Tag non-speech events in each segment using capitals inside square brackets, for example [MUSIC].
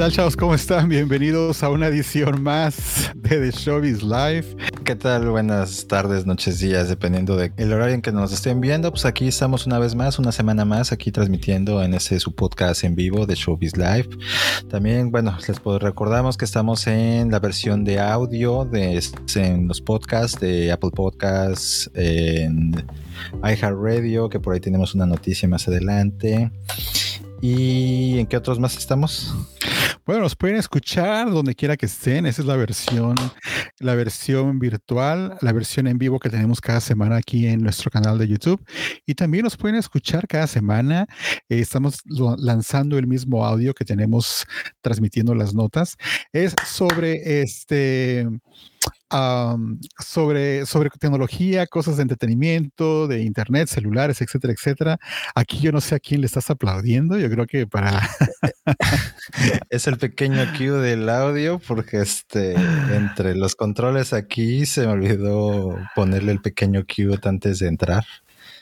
tal, chavos? ¿Cómo están? Bienvenidos a una edición más de The Showbiz Live. ¿Qué tal? Buenas tardes, noches, días, dependiendo del horario en que nos estén viendo. Pues aquí estamos una vez más, una semana más, aquí transmitiendo en ese su podcast en vivo de Showbiz Live. También, bueno, les recordamos que estamos en la versión de audio de en los podcasts de Apple Podcasts, en iHeartRadio, que por ahí tenemos una noticia más adelante. ¿Y en qué otros más estamos? Bueno, nos pueden escuchar donde quiera que estén. Esa es la versión, la versión virtual, la versión en vivo que tenemos cada semana aquí en nuestro canal de YouTube. Y también nos pueden escuchar cada semana. Eh, estamos lanzando el mismo audio que tenemos transmitiendo las notas. Es sobre este sobre, sobre tecnología, cosas de entretenimiento, de internet, celulares, etcétera, etcétera. Aquí yo no sé a quién le estás aplaudiendo. Yo creo que para. [LAUGHS] es el pequeño cue del audio, porque este entre los controles aquí se me olvidó ponerle el pequeño cue antes de entrar.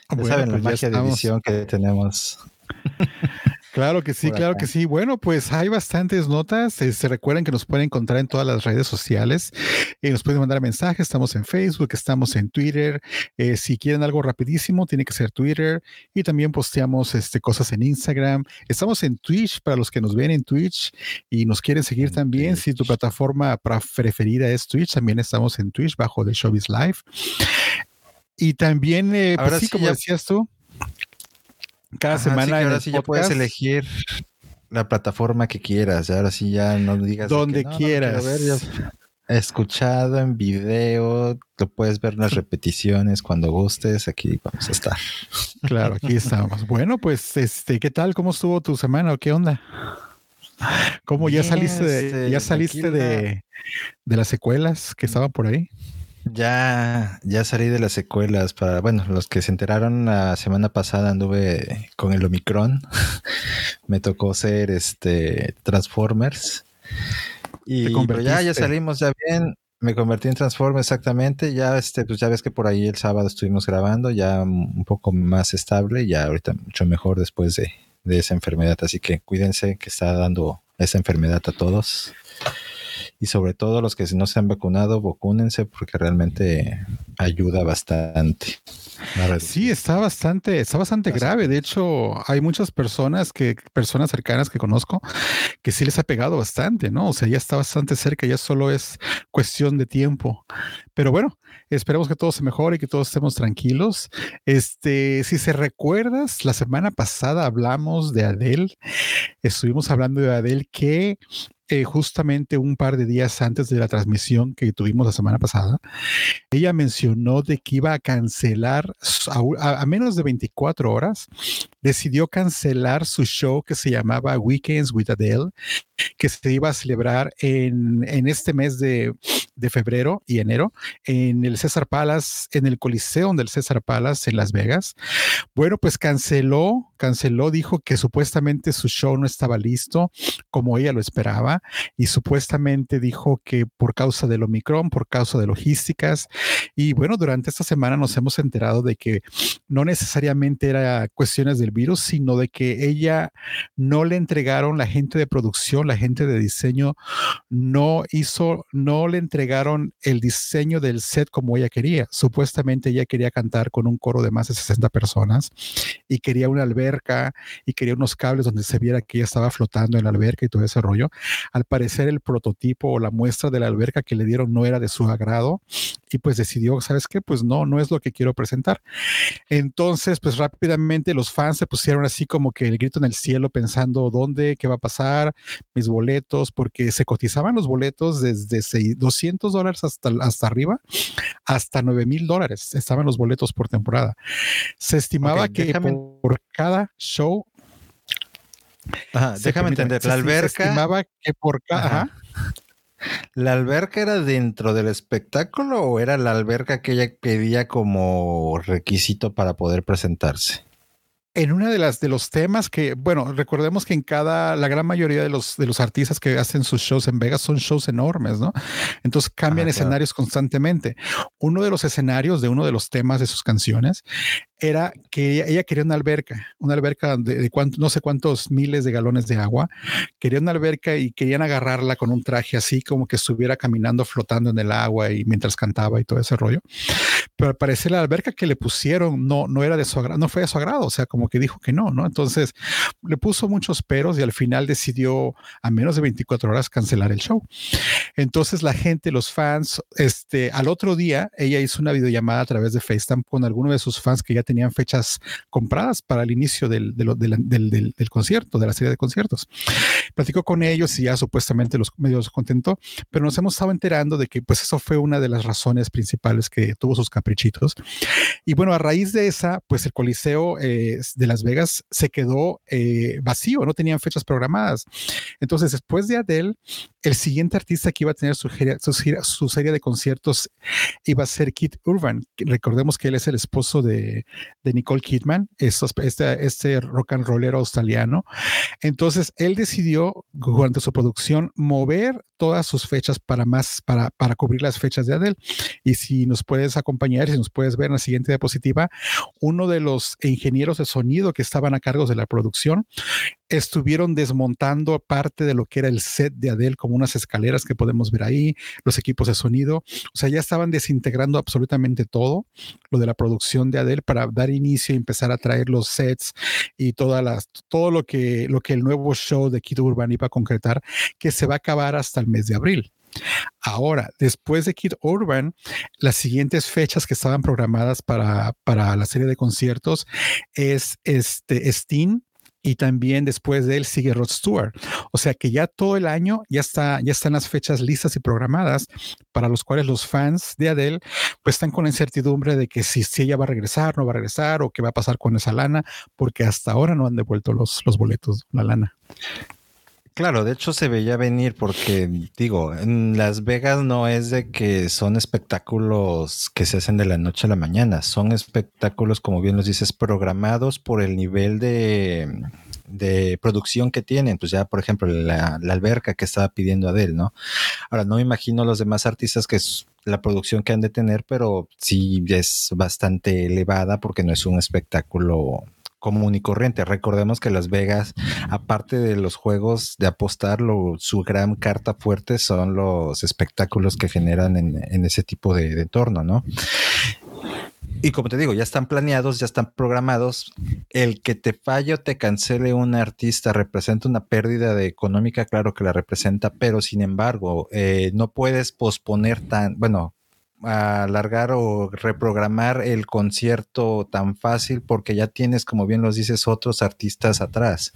Ya saben la pues magia de edición que tenemos. [LAUGHS] Claro que sí, claro que sí. Bueno, pues hay bastantes notas. Se este, recuerden que nos pueden encontrar en todas las redes sociales. Y nos pueden mandar mensajes. Estamos en Facebook, estamos en Twitter. Eh, si quieren algo rapidísimo, tiene que ser Twitter. Y también posteamos este, cosas en Instagram. Estamos en Twitch para los que nos ven en Twitch y nos quieren seguir también. Si tu plataforma preferida es Twitch, también estamos en Twitch bajo de Showbiz Live. Y también, eh, pues sí, como decías tú. Cada semana. ahora sí ya puedes elegir la plataforma que quieras. Ahora sí ya no digas. Donde quieras. Escuchado en video, lo puedes ver en las repeticiones cuando gustes. Aquí vamos a estar. Claro, aquí estamos. Bueno, pues, este, ¿qué tal? ¿Cómo estuvo tu semana o qué onda? ¿Cómo ya saliste de, este, ya saliste de, de las secuelas que estaban por ahí? Ya, ya salí de las secuelas para, bueno, los que se enteraron la semana pasada anduve con el Omicron. [LAUGHS] Me tocó ser este Transformers. Y ya, ya salimos ya bien. Me convertí en Transformers exactamente. Ya este, pues ya ves que por ahí el sábado estuvimos grabando, ya un poco más estable, ya ahorita mucho mejor después de, de esa enfermedad. Así que cuídense que está dando esa enfermedad a todos y sobre todo los que no se han vacunado, vacúnense porque realmente ayuda bastante. Sí, está bastante, está bastante grave. De hecho, hay muchas personas que, personas cercanas que conozco, que sí les ha pegado bastante, ¿no? O sea, ya está bastante cerca, ya solo es cuestión de tiempo. Pero bueno, esperemos que todo se mejore y que todos estemos tranquilos. Este, si se recuerdas, la semana pasada hablamos de Adele. Estuvimos hablando de Adele que eh, justamente un par de días antes de la transmisión que tuvimos la semana pasada, ella mencionó de que iba a cancelar a, menos de 24 horas, decidió cancelar su show que se llamaba Weekends with Adele, que se iba a celebrar en, en este mes de, de febrero y enero en el César Palace, en el Coliseo del César Palace en Las Vegas. Bueno, pues canceló, canceló, dijo que supuestamente su show no estaba listo como ella lo esperaba y supuestamente dijo que por causa del Omicron, por causa de logísticas y bueno, durante esta semana nos hemos enterado de que no necesariamente era cuestiones del virus, sino de que ella no le entregaron la gente de producción, la gente de diseño no hizo, no le entregaron el diseño del set como ella quería. Supuestamente ella quería cantar con un coro de más de 60 personas y quería una alberca y quería unos cables donde se viera que ella estaba flotando en la alberca y todo ese rollo. Al parecer el prototipo o la muestra de la alberca que le dieron no era de su agrado y pues decidió, ¿sabes qué? Pues no, no es lo que quiero presentar. Entonces, pues rápidamente los fans se pusieron así como que el grito en el cielo pensando dónde, qué va a pasar, mis boletos, porque se cotizaban los boletos desde 200 dólares hasta, hasta arriba, hasta 9 mil dólares estaban los boletos por temporada. Se estimaba que por, cada show. déjame entender, la alberca. Se estimaba que por cada. ¿La alberca era dentro del espectáculo o era la alberca que ella pedía como requisito para poder presentarse? En una de las de los temas que, bueno, recordemos que en cada, la gran mayoría de los de los artistas que hacen sus shows en Vegas son shows enormes, ¿no? Entonces cambian escenarios constantemente. Uno de los escenarios de uno de los temas de sus canciones era que ella, quería una alberca, una alberca de, no sé cuántos miles de galones de agua. Quería una alberca y querían agarrarla con un traje así como que estuviera caminando, flotando en el agua y mientras cantaba y todo ese rollo. Pero al parecer la alberca que le pusieron no, no era de su agrado, no fue de su agrado, o sea, como que dijo que no, ¿no? Entonces le puso muchos peros y al final decidió a menos de 24 horas cancelar el show. Entonces la gente, los fans, este, al otro día ella hizo una videollamada a través de FaceTime con alguno de sus fans que ya tenían fechas compradas para el inicio del, del, del, del concierto, de la serie de conciertos. Platicó con ellos y ya supuestamente los medios contentó, pero nos hemos estado enterando de que pues eso fue una de las razones principales que tuvo sus caprichitos. Y bueno, a raíz de esa, pues el Coliseo eh, de Las Vegas se quedó eh, vacío, no tenían fechas programadas. Entonces, después de Adele, el siguiente artista que iba a tener su, su, serie de conciertos iba a ser Kid Urban. Recordemos que él es el esposo de, de Nicole Kidman, este, este rock and rollero australiano. Entonces, él decidió, durante su producción, mover todas sus fechas para más, para, para cubrir las fechas de Adele. Y si nos puedes acompañar, si nos puedes ver en la siguiente diapositiva, uno de los ingenieros de sonido que estaban a cargo de la producción estuvieron desmontando parte de lo que era el set de Adele, como unas escaleras que podemos ver ahí, los equipos de sonido. O sea, ya estaban desintegrando absolutamente todo lo de la producción de Adele para dar inicio y empezar a traer los sets y todas las, todo lo que, lo que el nuevo show de Kid Urban iba a concretar, que se va a acabar hasta el mes de abril. Ahora, después de Kid Urban, las siguientes fechas que estaban programadas para, para la serie de conciertos es este Sting, y también después de él sigue Rod Stewart. O sea que ya todo el año ya está, ya están las fechas listas y programadas para los cuales los fans de Adele pues están con la incertidumbre de que si, si ella va a regresar, no va a regresar o qué va a pasar con esa lana, porque hasta ahora no han devuelto los, los boletos, la lana. Claro, de hecho se veía venir porque, digo, en Las Vegas no es de que son espectáculos que se hacen de la noche a la mañana, son espectáculos, como bien nos dices, programados por el nivel de, producción que tienen. Pues ya, por ejemplo, la, alberca que estaba pidiendo Adele, ¿no? Ahora, no me imagino los demás artistas que es la producción que han de tener, pero sí es bastante elevada porque no es un espectáculo común y corriente. Recordemos que Las Vegas, aparte de los juegos de apostar, su gran carta fuerte son los espectáculos que generan en, ese tipo de, entorno, ¿no? Y como te digo, ya están planeados, ya están programados. El que te falle o te cancele un artista representa una pérdida económica, claro que la representa, pero sin embargo, eh, no puedes posponer tan, bueno, alargar o reprogramar el concierto tan fácil porque ya tienes, como bien los dices, otros artistas atrás.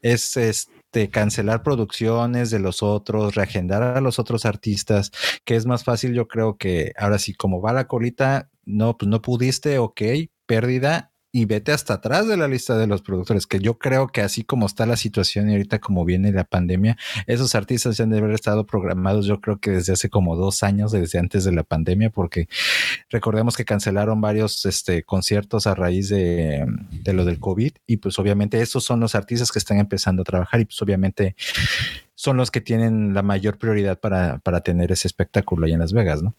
Es este cancelar producciones de los otros, reagendar a los otros artistas, que es más fácil, yo creo que ahora sí, como va la colita, no, pues no pudiste, ok, pérdida, y vete hasta atrás de la lista de los productores, que yo creo que así como está la situación y ahorita como viene la pandemia, esos artistas ya han de haber estado programados yo creo que desde hace como dos años, desde antes de la pandemia, porque recordemos que cancelaron varios este, conciertos a raíz de, de lo del COVID y pues obviamente esos son los artistas que están empezando a trabajar y pues obviamente son los que tienen la mayor prioridad para, para tener ese espectáculo allá en Las Vegas, ¿no?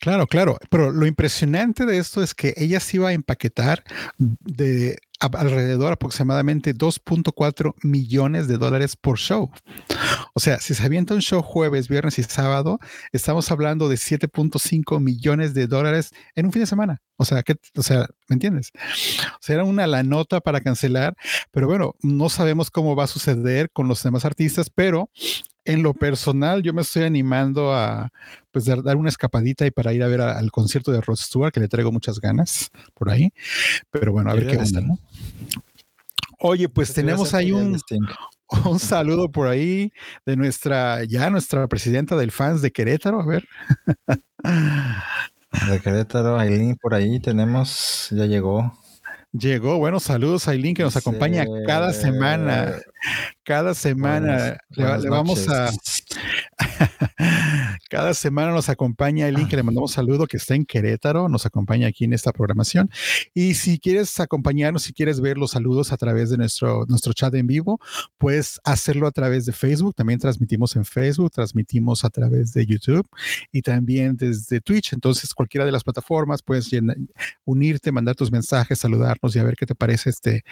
Claro, claro. Pero lo impresionante de esto es que ella se iba a empaquetar de alrededor aproximadamente 2.4 millones de dólares por show. O sea, si se avienta un show jueves, viernes y sábado, estamos hablando de 7.5 millones de dólares en un fin de semana. O sea, que, o sea, ¿me entiendes? O sea, era una la nota para cancelar, pero bueno, no sabemos cómo va a suceder con los demás artistas, pero en lo personal, yo me estoy animando a pues dar, una escapadita y para ir a ver al concierto de Rod Stewart, que le traigo muchas ganas por ahí. Pero bueno, a ver qué onda, ¿no? Oye, pues tenemos ahí un, un saludo por ahí de nuestra, ya nuestra presidenta del fans de Querétaro, a ver. De Querétaro, Aileen por ahí tenemos, ya llegó. Llegó, bueno, saludos a Aileen que nos acompaña cada semana. [LAUGHS] Cada semana le, vamos a [LAUGHS] Cada semana nos acompaña el link que le mandamos saludo que está en Querétaro, nos acompaña aquí en esta programación. Y si quieres acompañarnos, si quieres ver los saludos a través de nuestro, nuestro chat en vivo, puedes hacerlo a través de Facebook. También transmitimos en Facebook, transmitimos a través de YouTube y también desde Twitch. Entonces, cualquiera de las plataformas puedes unirte, mandar tus mensajes, saludarnos y a ver qué te parece este,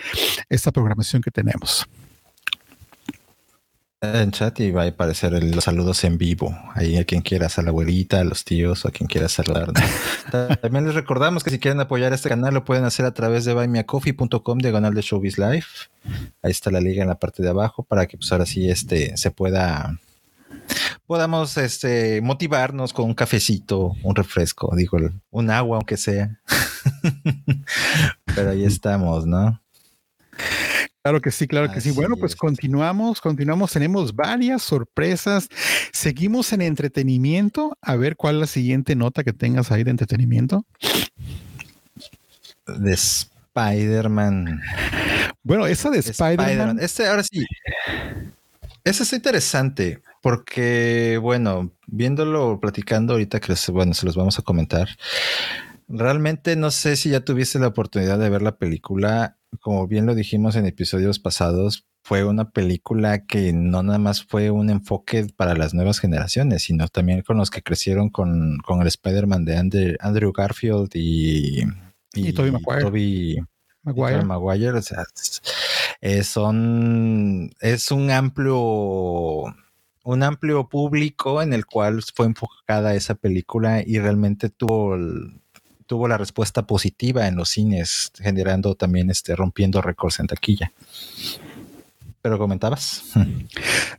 esta programación que tenemos en chat y va a aparecer los saludos en vivo. Ahí a quien quieras, a la abuelita, a los tíos o a quien quiera saludar. [LAUGHS] También les recordamos que si quieren apoyar este canal lo pueden hacer a través de buymeacoffee.com diagonal de Showbiz Live. Ahí está la liga en la parte de abajo para que pues ahora sí este se pueda podamos este motivarnos con un cafecito, un refresco, digo, un agua aunque sea. [LAUGHS] Pero ahí estamos, ¿no? Claro que sí, claro que sí. Bueno, pues continuamos, continuamos. Tenemos varias sorpresas. Seguimos en entretenimiento. A ver cuál es la siguiente nota que tengas ahí de entretenimiento. De Spider-Man. Bueno, esa de, Spider-Man. este, ahora sí. Ese es interesante porque, bueno, viéndolo, platicando ahorita que, bueno, se los vamos a comentar. Realmente no sé si ya tuviste la oportunidad de ver la película como bien lo dijimos en episodios pasados, fue una película que no nada más fue un enfoque para las nuevas generaciones, sino también con los que crecieron con, el Spider-Man de Andrew, Garfield y, y, Tobey Maguire. Maguire. O sea, es, son, es un amplio un amplio público en el cual fue enfocada esa película y realmente tuvo tuvo la respuesta positiva en los cines, generando también, este, rompiendo récords en taquilla. Pero comentabas. [LAUGHS]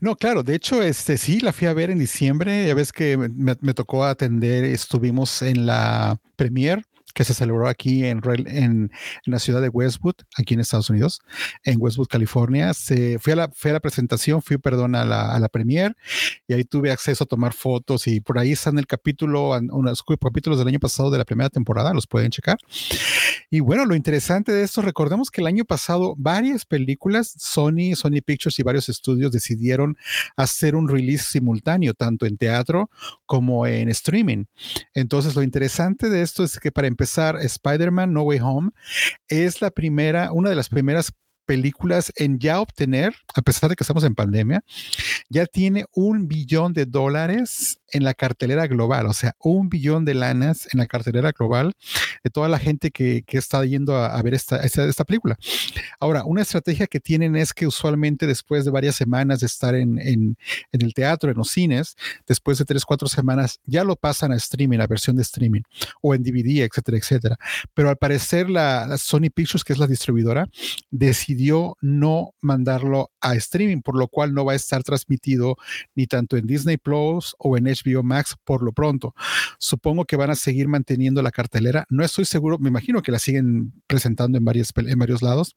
No, claro, de hecho, este sí, la fui a ver en diciembre, ya ves que me, me tocó atender, estuvimos en la premier que se celebró aquí en, en, la ciudad de Westwood, aquí en Estados Unidos, en Westwood, California. Se, fui, a la, fui a la presentación, fui, perdón, a la, a la premier y ahí tuve acceso a tomar fotos y por ahí están el capítulo, unos capítulos del año pasado de la primera temporada, los pueden checar. Y bueno, lo interesante de esto, recordemos que el año pasado varias películas, Sony, Sony Pictures y varios estudios decidieron hacer un release simultáneo, tanto en teatro como en streaming. Entonces, lo interesante de esto es que para empezar, Spider-Man No Way Home es la primera, una de las primeras películas en ya obtener, a pesar de que estamos en pandemia, ya tiene un billón de dólares en la cartelera global, o sea, un billón de lanas en la cartelera global de toda la gente que, está yendo a, ver esta, esta, película. Ahora, una estrategia que tienen es que usualmente después de varias semanas de estar en, en, el teatro, en los cines, después de tres, cuatro semanas, ya lo pasan a streaming, a versión de streaming, o en DVD, etcétera, etcétera. Pero al parecer la, la Sony Pictures, que es la distribuidora, decidió no mandarlo a streaming, por lo cual no va a estar transmitido ni tanto en Disney Plus o en HBO Max por lo pronto. Supongo que van a seguir manteniendo la cartelera. No estoy seguro, me imagino que la siguen presentando en, varias, en varios lados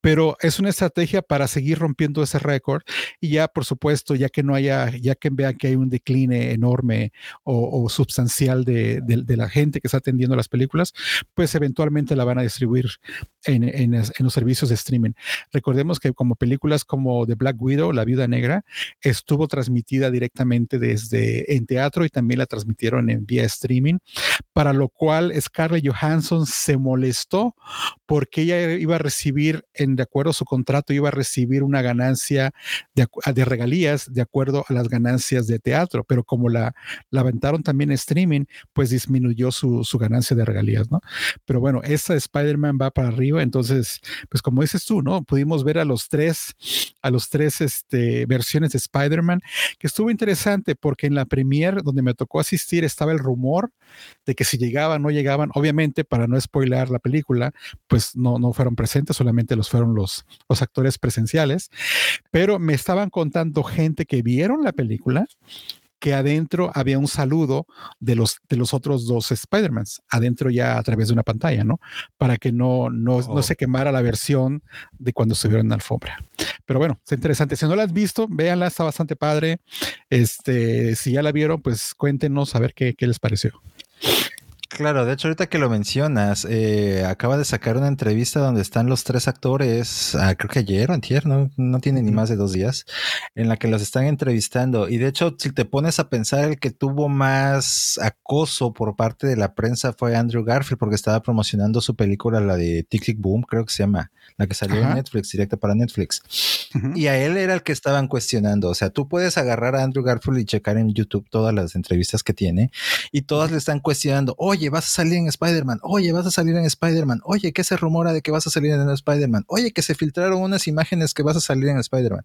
pero es una estrategia para seguir rompiendo ese récord y ya, por supuesto, ya que no haya, ya que vean que hay un decline enorme o, sustancial de, la gente que está atendiendo las películas, pues eventualmente la van a distribuir en, los servicios de streaming. Recordemos que como películas como The Black Widow, La Viuda Negra, estuvo transmitida directamente desde en teatro y también la transmitieron en vía streaming, para lo cual Scarlett Johansson se molestó porque ella iba a recibir en de acuerdo a su contrato, iba a recibir una ganancia de, de, regalías de acuerdo a las ganancias de teatro, pero como la, la aventaron también en streaming, pues disminuyó su, su ganancia de regalías, ¿no? Pero bueno, esta Spider-Man va para arriba, entonces, pues como dices tú, ¿no? Pudimos ver a los tres, a los tres este, versiones de Spider-Man, que estuvo interesante porque en la premier donde me tocó asistir estaba el rumor de que si llegaban, no llegaban, obviamente para no spoiler la película, pues no, no fueron presentes, solamente los fueron los, los actores presenciales, pero me estaban contando gente que vieron la película que adentro había un saludo de los, de los otros dos Spider-Mans, adentro ya a través de una pantalla, ¿no? Para que no, no, no, oh. se quemara la versión de cuando estuvieron en la alfombra. Pero bueno, es interesante. Si no la has visto, véanla, está bastante padre. Este, si ya la vieron, pues cuéntenos a ver qué, qué les pareció. Claro, de hecho ahorita que lo mencionas, eh, acaba de sacar una entrevista donde están los tres actores, ah, creo que ayer o antier, no, no tiene ni más de dos días, en la que los están entrevistando. Y de hecho, si te pones a pensar, el que tuvo más acoso por parte de la prensa fue Andrew Garfield, porque estaba promocionando su película, la de Tic Tic Boom, creo que se llama, la que salió en Netflix, directa para Netflix. Y a él era el que estaban cuestionando. O sea, tú puedes agarrar a Andrew Garfield y checar en YouTube todas las entrevistas que tiene y todas le están cuestionando, oye, oye, vas a salir en Spider-Man, oye, vas a salir en Spider-Man, oye, ¿qué se rumora de que vas a salir en Spider-Man? Oye, que se filtraron unas imágenes que vas a salir en Spider-Man.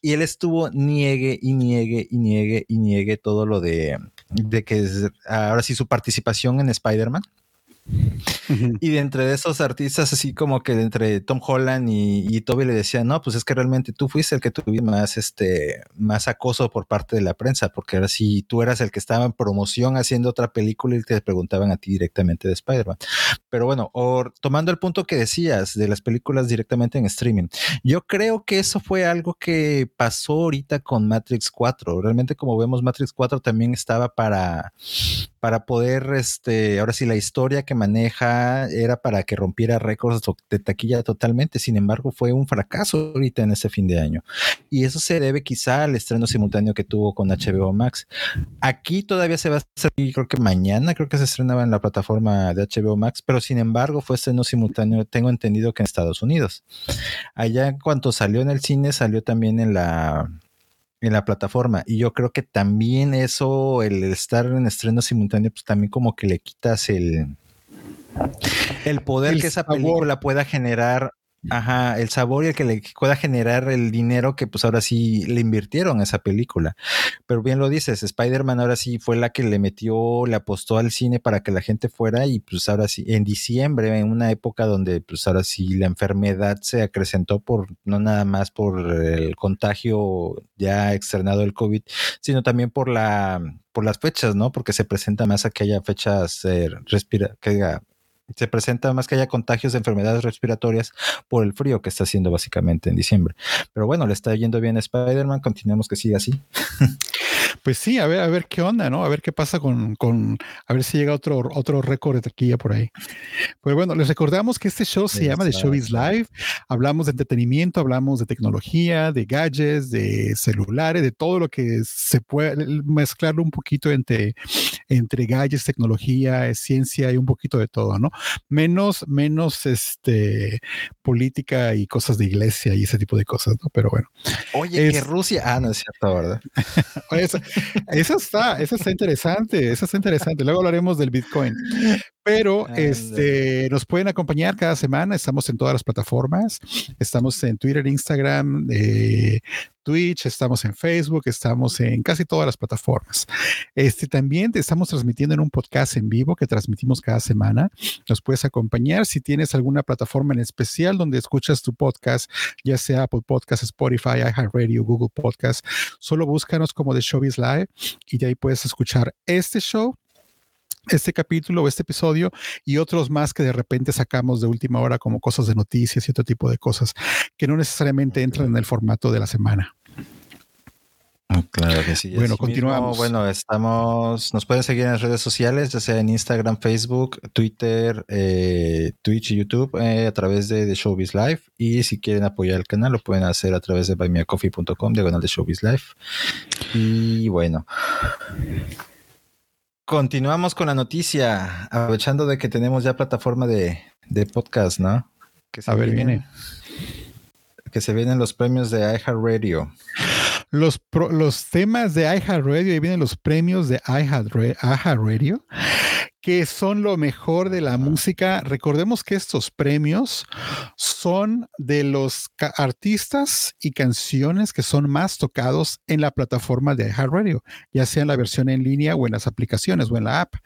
Y él estuvo niegue y niegue y niegue y niegue todo lo de, de que ahora sí su participación en Spider-Man y de entre esos artistas, así como que entre Tom Holland y, Toby le decían, no, pues es que realmente tú fuiste el que tuviste más, este, más acoso por parte de la prensa, porque ahora sí tú eras el que estaba en promoción haciendo otra película y te preguntaban a ti directamente de Spider-Man. Pero bueno, tomando el punto que decías de las películas directamente en streaming, yo creo que eso fue algo que pasó ahorita con Matrix 4. Realmente, como vemos, Matrix 4 también estaba para, para poder, este, ahora sí, la historia que maneja era para que rompiera récords de taquilla totalmente. Sin embargo, fue un fracaso ahorita en ese fin de año. Y eso se debe quizá al estreno simultáneo que tuvo con HBO Max. Aquí todavía se va a hacer, creo que mañana, creo que se estrenaba en la plataforma de HBO Max, pero sin embargo fue estreno simultáneo, tengo entendido que en Estados Unidos. Allá cuando salió en el cine, salió también en la en la plataforma. Y yo creo que también eso, el estar en estreno simultáneo, pues también como que le quitas el, el poder que esa película pueda generar, ajá, el sabor y el que le pueda generar el dinero que pues ahora sí le invirtieron a esa película. Pero bien lo dices, Spider-Man ahora sí fue la que le metió, le apostó al cine para que la gente fuera y pues ahora sí, en diciembre, en una época donde pues ahora sí la enfermedad se acrecentó por, no nada más por el contagio ya externado del COVID, sino también por la por las fechas, ¿no? Porque se presenta más a que haya fechas eh, respira, que se presenta más que haya contagios de enfermedades respiratorias por el frío que está haciendo básicamente en diciembre. Pero bueno, le está yendo bien a Spider-Man, continuemos que siga así. [LAUGHS] Pues sí, a ver, a ver qué onda, ¿no? A ver qué pasa con, con a ver si llega otro, otro récord de taquilla por ahí. Pues bueno, les recordamos que este show se llama The Showbiz Live. Hablamos de entretenimiento, hablamos de tecnología, de gadgets, de celulares, de todo lo que se puede mezclarlo un poquito entre, entre gadgets, tecnología, ciencia y un poquito de todo, ¿no? Menos, menos este política y cosas de iglesia y ese tipo de cosas, ¿no? Pero bueno. Oye, que Rusia, ah, no es cierto, ¿verdad? [LAUGHS] Eso está, eso está interesante, eso está interesante. Luego hablaremos del Bitcoin. Pero este, nos pueden acompañar cada semana. Estamos en todas las plataformas. Estamos en Twitter, Instagram, eh, Twitch, estamos en Facebook, estamos en casi todas las plataformas. Este, también estamos transmitiendo en un podcast en vivo que transmitimos cada semana. Nos puedes acompañar si tienes alguna plataforma en especial donde escuchas tu podcast, ya sea Apple Podcast, Spotify, iHeartRadio, Google Podcast. Solo búscanos como The Show is Live y de ahí puedes escuchar este show este capítulo o este episodio y otros más que de repente sacamos de última hora como cosas de noticias y otro tipo de cosas que no necesariamente entran en el formato de la semana. Ah, claro que sí. Bueno, continuamos. bueno, estamos, nos pueden seguir en las redes sociales, ya sea en Instagram, Facebook, Twitter, eh, Twitch y YouTube, eh, a través de The Showbiz Live. Y si quieren apoyar el canal, lo pueden hacer a través de buymeacoffee.com, diagonal de Showbiz Live. Y bueno, Continuamos con la noticia, aprovechando de que tenemos ya plataforma de, podcast, ¿no? Que se A ver, viene. Que se vienen los premios de iHeartRadio. Los, los temas de iHeartRadio y vienen los premios de iHeartRadio que son lo mejor de la música. Recordemos que estos premios son de los artistas y canciones que son más tocados en la plataforma de iHeartRadio, ya sea en la versión en línea o en las aplicaciones o en la app.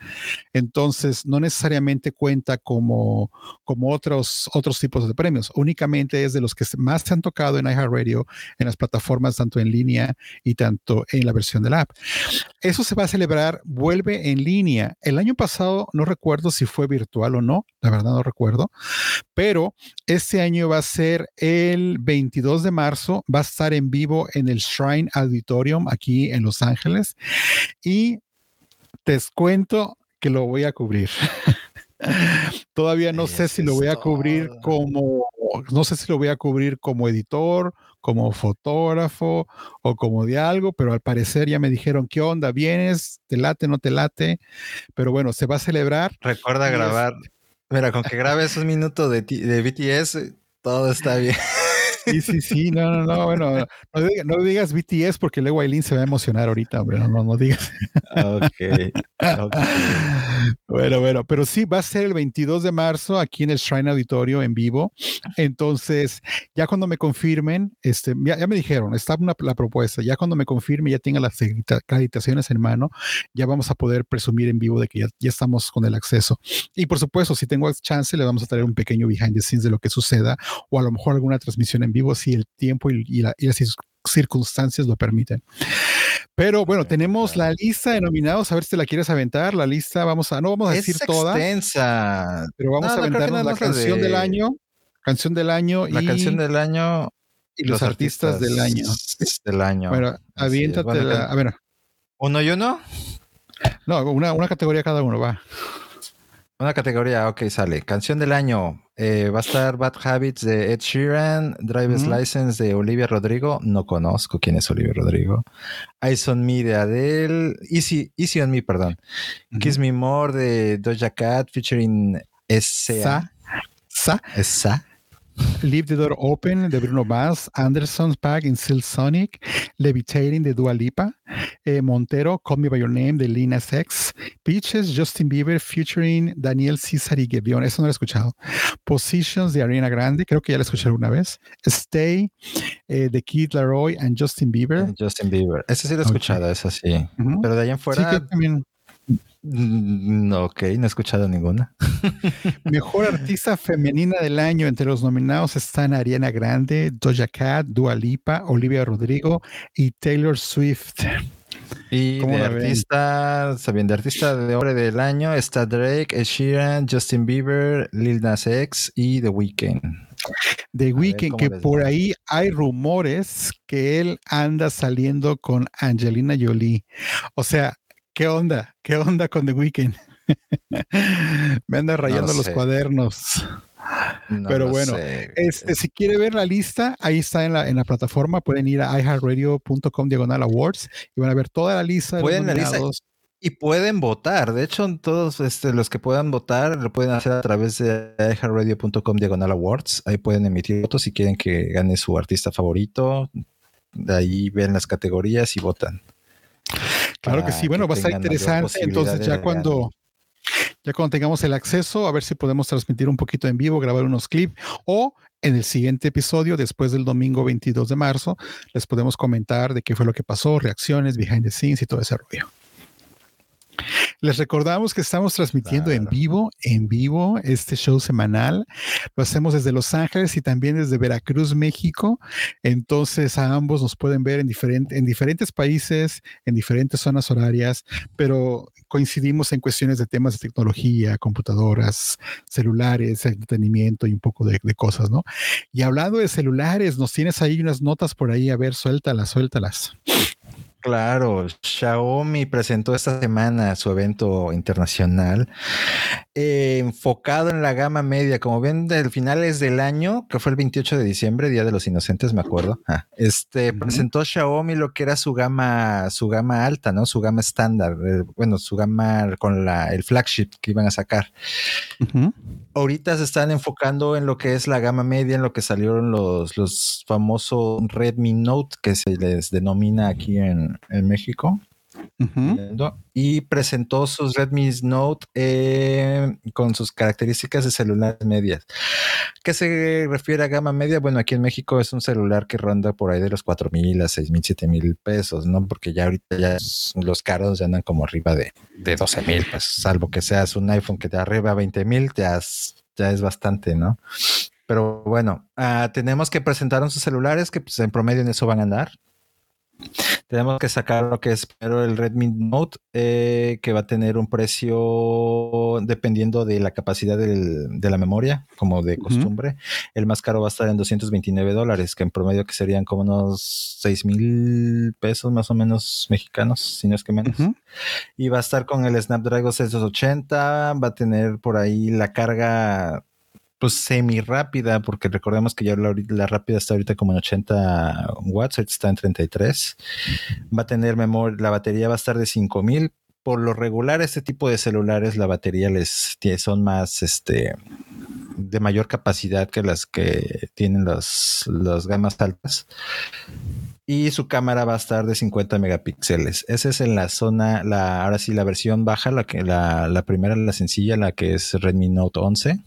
Entonces, no necesariamente cuenta como, como otros, otros tipos de premios, únicamente es de los que más se han tocado en iHeartRadio, en las plataformas tanto en línea y tanto en la versión de la app. Eso se va a celebrar, vuelve en línea. El año pasado no recuerdo si fue virtual o no, la verdad no recuerdo, pero este año va a ser el 22 de marzo, va a estar en vivo en el Shrine Auditorium aquí en Los Ángeles y te cuento que lo voy a cubrir. [LAUGHS] Todavía no sé si lo voy a cubrir como, no sé si lo voy a cubrir como editor, como fotógrafo o como de algo, pero al parecer ya me dijeron, ¿qué onda? ¿Vienes? ¿Te late? ¿No te late? Pero bueno, se va a celebrar. Recuerda grabar. Mira, con que grabes un minuto de, de BTS, todo está bien. Sí, sí, sí, no, no, no, bueno, no, digas, BTS porque luego Aileen se va a emocionar ahorita, hombre, no, no, digas. Ok, Bueno, bueno, pero sí, va a ser el 22 de marzo aquí en el Shrine Auditorio en vivo. Entonces, ya cuando me confirmen, este, ya, me dijeron, está una, la propuesta, ya cuando me confirme, ya tenga las acreditaciones en mano, ya vamos a poder presumir en vivo de que ya, ya estamos con el acceso. Y por supuesto, si tengo chance, le vamos a traer un pequeño behind the scenes de lo que suceda o a lo mejor alguna transmisión en vivo si el tiempo y, las circunstancias lo permiten. Pero bueno, tenemos la lista de nominados, a ver si la quieres aventar. La lista, vamos a, no vamos a decir toda. extensa. Pero vamos a aventar la canción del año, canción del año la canción del año y los, artistas, del año. Del año. Bueno, aviéntate la, a ver. ¿Uno y uno? No, una, una categoría cada uno, va. Una categoría, ok, sale. Canción del año. Eh, va a estar Bad Habits de Ed Sheeran, Driver's License de Olivia Rodrigo. No conozco quién es Olivia Rodrigo. Eyes on Me de Adele. Easy, Easy on Me, perdón. Kiss Me More de Doja Cat featuring S.A. Sa. Sa. Leave the Door Open de Bruno Mars, Anderson's Pack in Silk Sonic, Levitating de Dua Lipa, eh, Montero, Call Me By Your Name de Lina Sex, Peaches, Justin Bieber featuring Daniel Cesar y Gebion, eso no lo he escuchado. Positions de Ariana Grande, creo que ya lo escuché alguna vez. Stay eh, de Keith Laroi and Justin Bieber. Justin Bieber, ese sí lo he escuchado, es así. Pero de ahí en fuera. Sí, también. Mm, no, ok, no he escuchado ninguna. [LAUGHS] Mejor artista femenina del año entre los nominados están Ariana Grande, Doja Cat, Dua Lipa, Olivia Rodrigo y Taylor Swift. Y [LAUGHS] de artista, sabiendo de artista de hombre del año está Drake, Ed Sheeran, Justin Bieber, Lil Nas X y The Weeknd. The Weeknd, que por ahí hay rumores que él anda saliendo con Angelina Jolie. O sea, ¿Qué onda? ¿Qué onda con The Weeknd? [LAUGHS] Me anda rayando los cuadernos. Pero bueno, este, si quiere ver la lista, ahí está en la, en la plataforma. Pueden ir a iHeartRadio.com diagonal awards y van a ver toda la lista de pueden los y pueden votar. De hecho, todos este, los que puedan votar lo pueden hacer a través de iHeartRadio.com diagonal awards. Ahí pueden emitir votos si quieren que gane su artista favorito. De ahí ven las categorías y votan. Claro que sí, bueno, va a estar interesante. Entonces, ya cuando, ya cuando tengamos el acceso, a ver si podemos transmitir un poquito en vivo, grabar unos clips o en el siguiente episodio, después del domingo 22 de marzo, les podemos comentar de qué fue lo que pasó, reacciones, behind the scenes y todo ese rollo. Les recordamos que estamos transmitiendo en vivo, en vivo, este show semanal. Lo hacemos desde Los Ángeles y también desde Veracruz, México. Entonces, a ambos nos pueden ver en, en diferentes países, en diferentes zonas horarias, pero coincidimos en cuestiones de temas de tecnología, computadoras, celulares, entretenimiento y un poco de, de cosas, ¿no? Y hablando de celulares, nos tienes ahí unas notas por ahí. A ver, suéltalas, suéltalas. Claro, Xiaomi presentó esta semana su evento internacional eh, enfocado en la gama media. Como ven, del finales del año, que fue el 28 de diciembre, Día de los Inocentes, me acuerdo. Ah, este presentó Xiaomi lo que era su gama, su gama alta, ¿no? Su gama estándar. Eh, bueno, su gama con la, el flagship que iban a sacar. Ahorita se están enfocando en lo que es la gama media, en lo que salieron los, los famosos Redmi Note, que se les denomina aquí en en, México. Y presentó sus Redmi Note eh, con sus características de celulares medias. ¿Qué se refiere a gama media? Bueno, aquí en México es un celular que ronda por ahí de los 4 mil a 6 mil, 7 mil pesos, ¿no? Porque ya ahorita ya los caros ya andan como arriba de, de 12 mil, pues salvo que seas un iPhone que te arriba a 20 mil, ya, ya es bastante, ¿no? Pero bueno, ah, tenemos que presentar sus celulares que pues, en promedio en eso van a andar. Tenemos que sacar lo que es primero el Redmi Note, eh, que va a tener un precio dependiendo de la capacidad de la memoria, como de costumbre. El más caro va a estar en 229 dólares, que en promedio que serían como unos 6 mil pesos más o menos mexicanos, si no es que menos. Y va a estar con el Snapdragon 680, va a tener por ahí la carga pues semi rápida, porque recordemos que ya la, rápida está ahorita como en 80 watts, ahorita está en 33. Va a tener memoria, la batería va a estar de 5000. Por lo regular, este tipo de celulares, la batería les son más este de mayor capacidad que las que tienen las, las gamas altas. Y su cámara va a estar de 50 megapíxeles. Esa es en la zona, la, ahora sí, la versión baja, la que la, la primera, la sencilla, la que es Redmi Note 11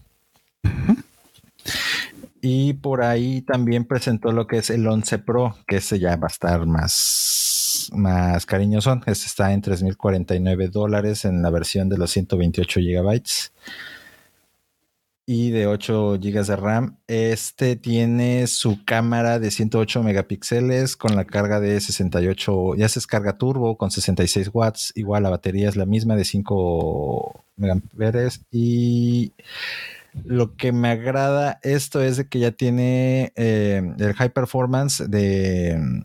y por ahí también presentó lo que es el 11 Pro, que ese ya va a estar más, más cariñoso. Este está en 3.049 dólares en la versión de los 128 gigabytes y de 8 GB de RAM. Este tiene su cámara de 108 megapíxeles con la carga de 68, ya se descarga turbo con 66 watts. Igual la batería es la misma de 5 megapíxeles y lo que me agrada esto es de que ya tiene eh, el high performance de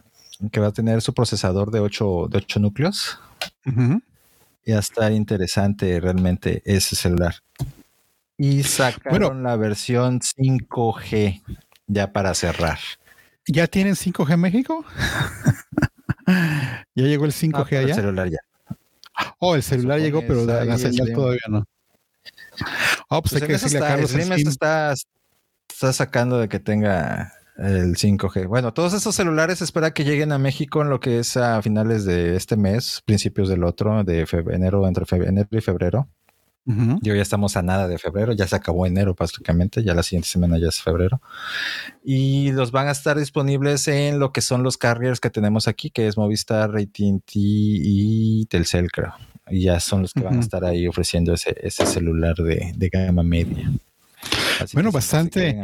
que va a tener su procesador de 8, de núcleos. Y va a estar interesante realmente ese celular. Y sacaron la versión 5G ya para cerrar. ¿Ya tienen 5G en México? [LAUGHS] ¿Ya llegó el 5G allá? El celular ya. Oh, el celular llegó, pero la señal todavía no. Oh, pues, pues hay que decirle a Carlos está, está sacando de que tenga el 5G. Bueno, todos esos celulares espera que lleguen a México en lo que es a finales de este mes, principios del otro, de enero, entre enero y febrero. Y hoy ya estamos a nada de febrero, ya se acabó enero prácticamente, ya la siguiente semana ya es febrero. Y los van a estar disponibles en lo que son los carriers que tenemos aquí, que es Movistar, AT&T y Telcel, creo y ya son los que van a estar ahí ofreciendo ese, ese celular de, gama media. bueno, bastante.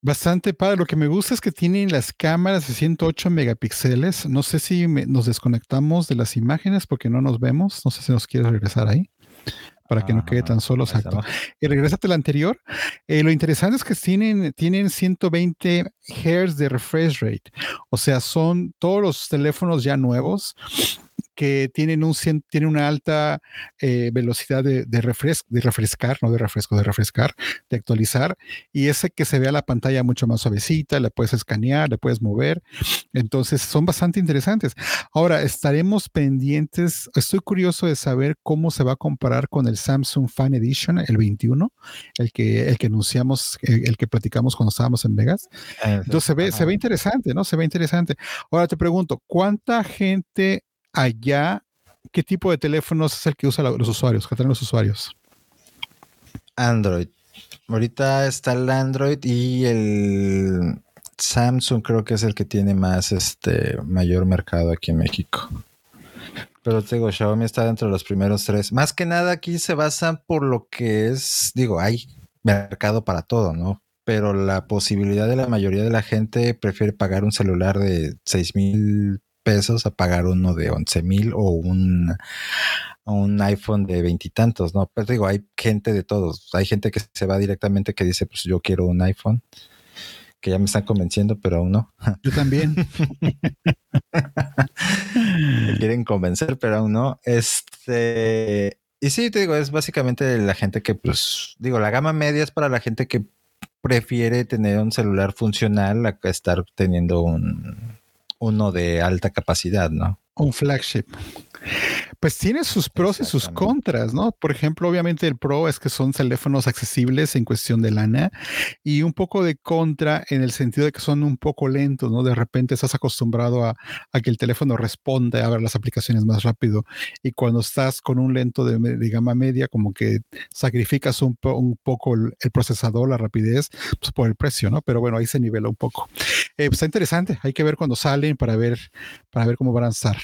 bastante padre. Lo que me gusta es que tienen las cámaras de 108 megapíxeles. No sé si nos desconectamos de las imágenes porque no nos vemos. No sé si nos quieres regresar ahí para que no quede tan solo exacto. Y regresate la anterior. Eh, lo interesante es que tienen, tienen 120 Hz de refresh rate. O sea, son todos los teléfonos ya nuevos que tienen, un, tienen una alta eh, velocidad de, de, de refrescar, no de refresco, de refrescar, de actualizar, y ese que se vea la pantalla mucho más suavecita, la puedes escanear, la puedes mover, entonces son bastante interesantes. Ahora, estaremos pendientes, estoy curioso de saber cómo se va a comparar con el Samsung Fan Edition, el 21, el que, el que anunciamos, el, que platicamos cuando estábamos en Vegas. Entonces se ve, se ve interesante, ¿no? Se ve interesante. Ahora te pregunto, ¿cuánta gente allá, ¿qué tipo de teléfonos es el que usan los usuarios, que tienen los usuarios? Android. Ahorita está el Android y el Samsung creo que es el que tiene más este mayor mercado aquí en México. Pero te digo, Xiaomi está dentro de los primeros tres. Más que nada aquí se basa por lo que es, digo, hay mercado para todo, ¿no? Pero la posibilidad de la mayoría de la gente prefiere pagar un celular de 6 mil pesos a pagar uno de 11 mil o un, un iPhone de veintitantos, ¿no? Pues digo, hay gente de todos. Hay gente que se va directamente que dice, pues yo quiero un iPhone, que ya me están convenciendo, pero aún no. Yo también. [LAUGHS] me quieren convencer, pero aún no. Este, y sí, te digo, es básicamente la gente que, pues, digo, la gama media es para la gente que prefiere tener un celular funcional a estar teniendo un, uno de alta capacidad, ¿no? Un flagship. Pues tiene sus pros y sus contras, ¿no? Por ejemplo, obviamente el pro es que son teléfonos accesibles en cuestión de lana y un poco de contra en el sentido de que son un poco lentos, ¿no? De repente estás acostumbrado a, que el teléfono responda, a ver las aplicaciones más rápido y cuando estás con un lento de, gama media, como que sacrificas un, poco el, procesador, la rapidez, pues por el precio, ¿no? Pero bueno, ahí se nivela un poco. Eh, pues está interesante, hay que ver cuando salen para ver, para ver cómo van a estar.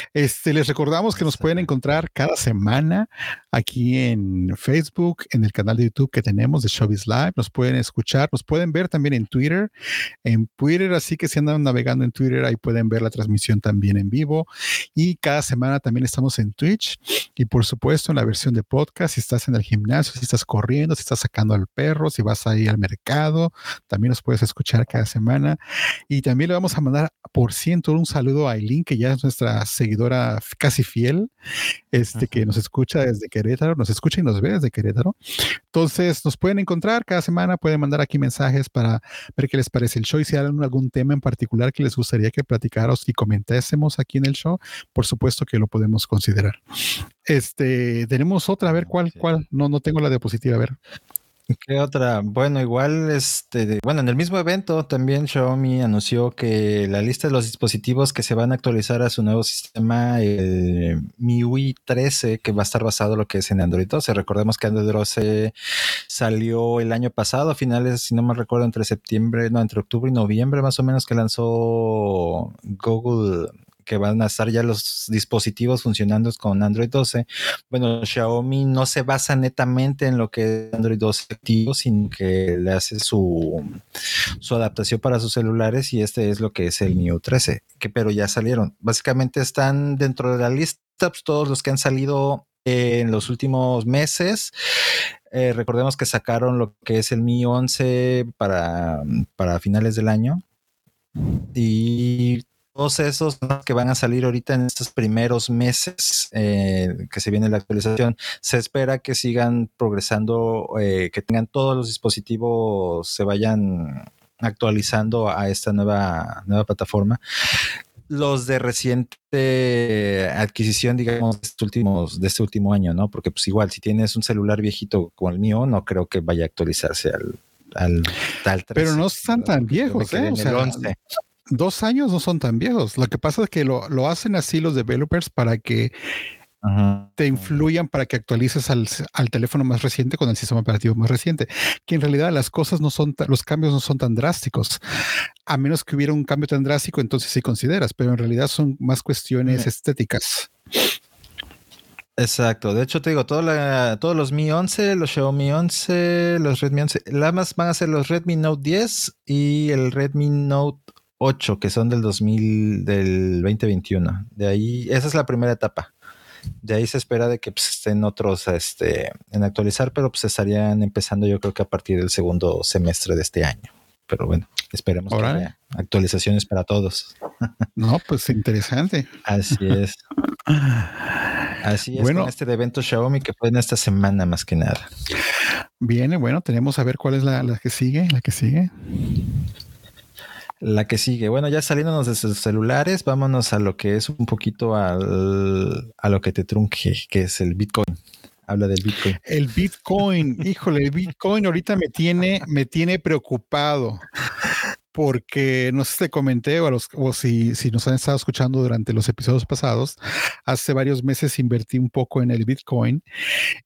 Este, les recordamos que nos pueden encontrar cada semana aquí en Facebook, en el canal de YouTube que tenemos de Showbiz Live. Nos pueden escuchar, nos pueden ver también en Twitter. En Twitter, así que si andan navegando en Twitter, ahí pueden ver la transmisión también en vivo. Y cada semana también estamos en Twitch. Y por supuesto, en la versión de podcast, si estás en el gimnasio, si estás corriendo, si estás sacando al perro, si vas ahí al mercado, también nos puedes escuchar cada semana. Y también le vamos a mandar, por ciento, un saludo a Aileen, que ya es nuestra seguidora casi fiel, este, que nos escucha desde que Querétaro, nos escucha y nos ve desde Querétaro. Entonces, nos pueden encontrar cada semana, pueden mandar aquí mensajes para ver qué les parece el show y si hay algún tema en particular que les gustaría que platicáramos y comentásemos aquí en el show, por supuesto que lo podemos considerar. Este, tenemos otra, a ver cuál, cuál, no, no tengo la diapositiva, a ver. ¿Qué otra? Bueno, igual, este, bueno, en el mismo evento también Xiaomi anunció que la lista de los dispositivos que se van a actualizar a su nuevo sistema, el MIUI 13, que va a estar basado en lo que es en Android 12. Recordemos que Android 12 salió el año pasado, a finales, si no me recuerdo, entre septiembre, no, entre octubre y noviembre más o menos que lanzó Google que van a estar ya los dispositivos funcionando con Android 12. Bueno, Xiaomi no se basa netamente en lo que es Android 12 activo, sino que le hace su, su adaptación para sus celulares y este es lo que es el MIU 13, que pero ya salieron. Básicamente están dentro de la lista pues, todos los que han salido en los últimos meses. Eh, recordemos que sacaron lo que es el Mi 11 para, para finales del año. Y todos esos que van a salir ahorita en estos primeros meses eh, que se viene la actualización, se espera que sigan progresando, eh, que tengan todos los dispositivos, se vayan actualizando a esta nueva, nueva plataforma. Los de reciente adquisición, digamos, de, estos últimos, de este último año, ¿no? Porque pues igual, si tienes un celular viejito como el mío, no creo que vaya a actualizarse al, al tal Pero no están tan viejos, ¿eh? O sea, dos años no son tan viejos. Lo que pasa es que lo, lo hacen así los developers para que te influyan para que actualices al, al, teléfono más reciente con el sistema operativo más reciente. Que en realidad las cosas no son, los cambios no son tan drásticos. A menos que hubiera un cambio tan drástico, entonces sí consideras, pero en realidad son más cuestiones estéticas. Exacto. De hecho, te digo, la, todos los Mi 11, los Xiaomi 11, los Redmi 11, las más van a ser los Redmi Note 10 y el Redmi Note 8, que son del 2000, del 2021. De ahí, esa es la primera etapa. De ahí se espera de que pues, estén otros este, en actualizar, pero pues estarían empezando yo creo que a partir del segundo semestre de este año. Pero bueno, esperemos que haya actualizaciones para todos. No, pues interesante. Así es. Así es bueno, con este evento Xiaomi que fue en esta semana más que nada. Viene, bueno, tenemos a ver cuál es la, la que sigue, la que sigue. La que sigue. Bueno, ya saliéndonos de sus celulares, vámonos a lo que es un poquito al, a lo que te trunque, que es el Bitcoin. Habla del Bitcoin. El Bitcoin, híjole, el Bitcoin ahorita me tiene, me tiene preocupado porque no sé si te comenté o, los, o si, si, nos han estado escuchando durante los episodios pasados, hace varios meses invertí un poco en el Bitcoin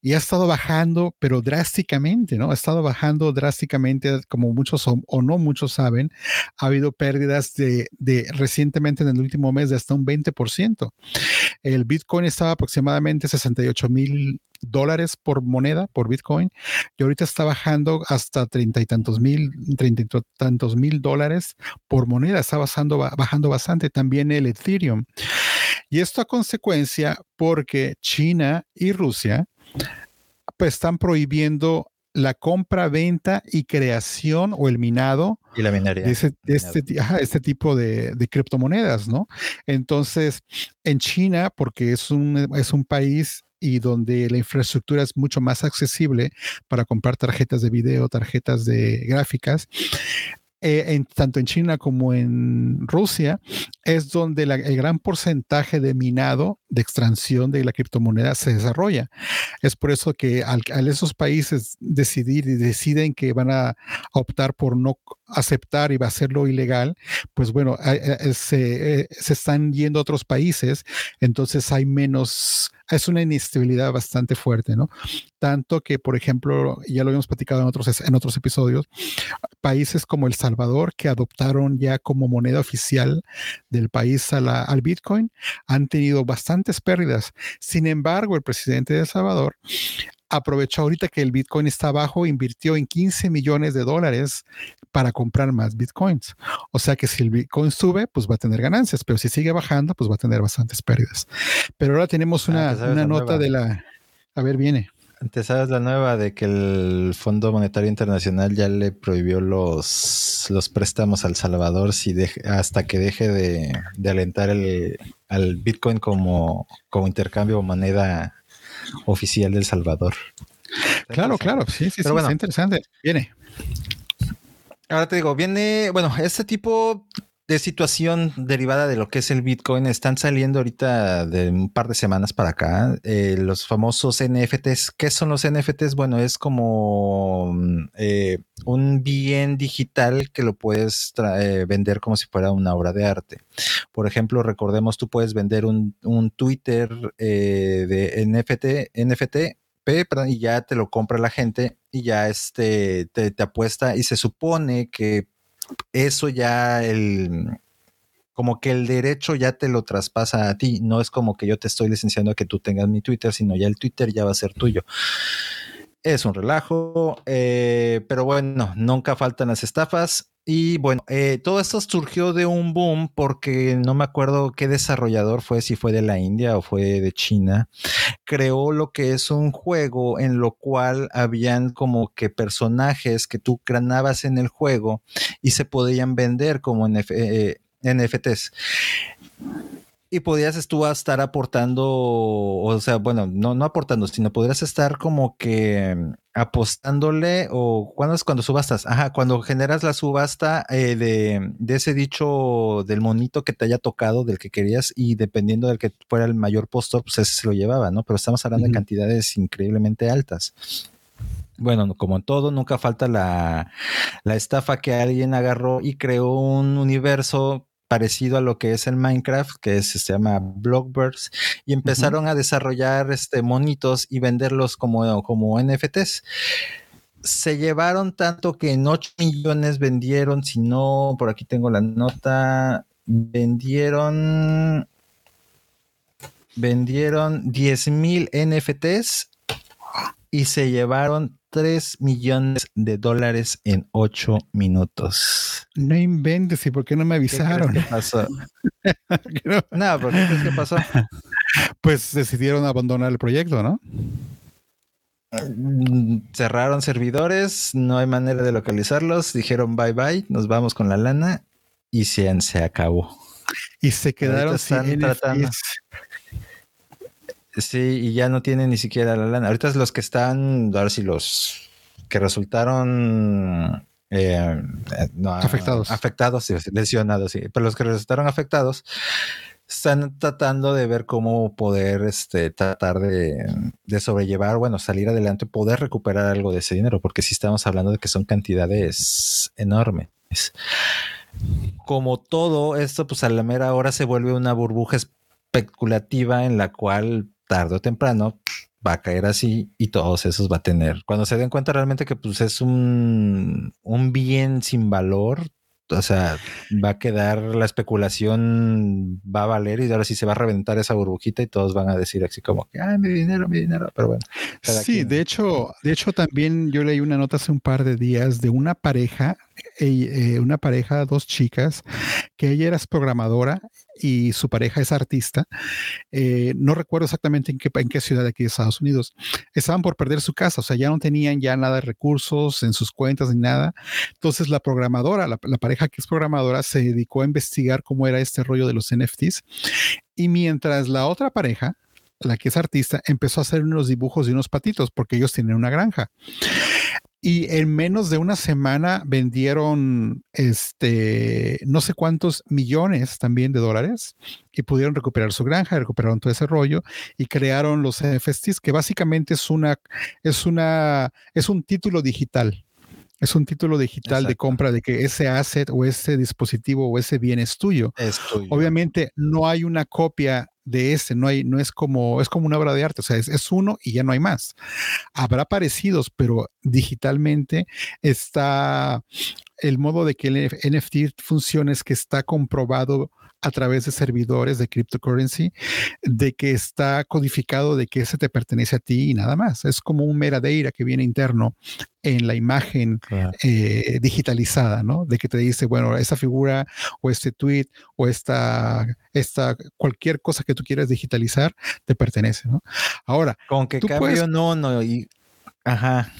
y ha estado bajando, pero drásticamente, ¿no? Ha estado bajando drásticamente, como muchos o, o no muchos saben, ha habido pérdidas de, de, recientemente en el último mes de hasta un 20%. El Bitcoin estaba aproximadamente 68 mil dólares por moneda, por Bitcoin, y ahorita está bajando hasta treinta y tantos mil, treinta y tantos mil dólares por moneda, está bajando, bajando bastante también el Ethereum. Y esto a consecuencia porque China y Rusia pues, están prohibiendo la compra, venta y creación o el minado y la minería. de, este, este, tipo de, de, criptomonedas, ¿no? Entonces, en China, porque es un, es un país y donde la infraestructura es mucho más accesible para comprar tarjetas de video, tarjetas de gráficas, eh, en, tanto en China como en Rusia, es donde el gran porcentaje de minado de extracción de la criptomoneda se desarrolla. Es por eso que al, esos países decidir y deciden que van a optar por no aceptar y va a hacerlo ilegal, pues bueno, se, eh, se están yendo a otros países, entonces hay menos es una inestabilidad bastante fuerte, ¿no? Tanto que, por ejemplo, ya lo habíamos platicado en otros, en otros episodios, países como El Salvador, que adoptaron ya como moneda oficial del país al Bitcoin, han tenido bastantes pérdidas. Sin embargo, el presidente de El Salvador aprovechó ahorita que el Bitcoin está bajo, invirtió en 15 millones de dólares para comprar más Bitcoins. O sea que si el Bitcoin sube, pues va a tener ganancias, pero si sigue bajando, pues va a tener bastantes pérdidas. Pero ahora tenemos una, ah, una nota de la... A ver, viene. Te sabes la nueva de que el Fondo Monetario Internacional ya le prohibió los, los préstamos al Salvador si hasta que deje de, alentar el, al Bitcoin como, como intercambio o moneda oficial del Salvador. Claro, claro, sí, sí, Pero sí, interesante. Viene. Ahora te digo, viene, bueno, este tipo de situación derivada de lo que es el Bitcoin están saliendo ahorita de un par de semanas para acá. Eh, los famosos NFTs. ¿Qué son los NFTs? Bueno, es como mm, eh, un bien digital que lo puedes eh, vender como si fuera una obra de arte. Por ejemplo, recordemos, tú puedes vender un, Twitter de NFT, NFT y ya te lo compra la gente y ya este te, apuesta y se supone que eso ya el como que el derecho ya te lo traspasa a ti, no es como que yo te estoy licenciando a que tú tengas mi Twitter, sino ya el Twitter ya va a ser tuyo. Es un relajo, eh, pero bueno, nunca faltan las estafas. Y bueno, eh, todo esto surgió de un boom porque no me acuerdo qué desarrollador fue, si fue de la India o fue de China, creó lo que es un juego en lo cual habían como que personajes que tú cranabas en el juego y se podían vender como NFTs. Eh, y podías tú estar aportando, o sea, bueno, no, no aportando, sino podrías estar como que mm, apostándole, o cuando es cuando subastas, ajá, cuando generas la subasta eh, de, de, ese dicho del monito que te haya tocado, del que querías, y dependiendo del que fuera el mayor postor, pues ese se lo llevaba, ¿no? Pero estamos hablando de cantidades increíblemente altas. Bueno, como en todo, nunca falta la, la estafa que alguien agarró y creó un universo parecido a lo que es el Minecraft, que se llama Blockbirds, y empezaron a desarrollar este, monitos y venderlos como, como NFTs. Se llevaron tanto que en 8 millones vendieron, si no, por aquí tengo la nota, vendieron vendieron 10 mil NFTs y se llevaron 3 millones de dólares en 8 minutos. No inventes, ¿y por qué no me avisaron? ¿Qué, pasó? [LAUGHS] [LAUGHS] no, ¿por qué crees que pasó? [LAUGHS] Pues decidieron abandonar el proyecto, ¿no? Mm, cerraron servidores, no hay manera de localizarlos, dijeron bye bye, nos vamos con la lana y se, se acabó. Y se quedaron sin tratando. Sí, y ya no tienen ni siquiera la lana. Ahorita los que están, ahora sí, los que resultaron eh, afectados. Afectados, lesionados, sí. Pero los que resultaron afectados están tratando de ver cómo poder este, tratar de, de, sobrellevar, bueno, salir adelante, poder recuperar algo de ese dinero, porque sí estamos hablando de que son cantidades enormes. Como todo esto, pues a la mera hora se vuelve una burbuja especulativa en la cual tarde o temprano va a caer así y todos esos va a tener. Cuando se den cuenta realmente que pues es un, un bien sin valor, o sea, va a quedar la especulación, va a valer y ahora sí se va a reventar esa burbujita y todos van a decir así como que, ay, mi dinero, mi dinero, pero bueno. Sí, de hecho, de hecho también yo leí una nota hace un par de días de una pareja, eh, una pareja, dos chicas, que ella era programadora y su pareja es artista. Eh, no recuerdo exactamente en qué, en qué ciudad de aquí de Estados Unidos. Estaban por perder su casa, o sea, ya no tenían ya nada de recursos en sus cuentas ni nada. Entonces la programadora, la, pareja que es programadora, se dedicó a investigar cómo era este rollo de los NFTs. Y mientras la otra pareja, la que es artista, empezó a hacer unos dibujos de unos patitos porque ellos tienen una granja. Y en menos de una semana vendieron este no sé cuántos millones también de dólares y pudieron recuperar su granja, recuperaron todo ese rollo y crearon los NFTs que básicamente es una es una es un título digital es un título digital de compra de que ese asset o ese dispositivo o ese bien es tuyo. Es tuyo. Obviamente no hay una copia de ese, no hay, no es como, es como una obra de arte, o sea, es, es, uno y ya no hay más. Habrá parecidos, pero digitalmente está el modo de que el NFT funcione es que está comprobado a través de servidores de cryptocurrency, de que está codificado de que ese te pertenece a ti y nada más. Es como un meradeira que viene interno en la imagen claro. eh, digitalizada, ¿no? De que te dice, bueno, esa figura o este tweet o esta, esta, cualquier cosa que tú quieras digitalizar te pertenece, ¿no? Ahora, con que puedes, no, no, y, ajá.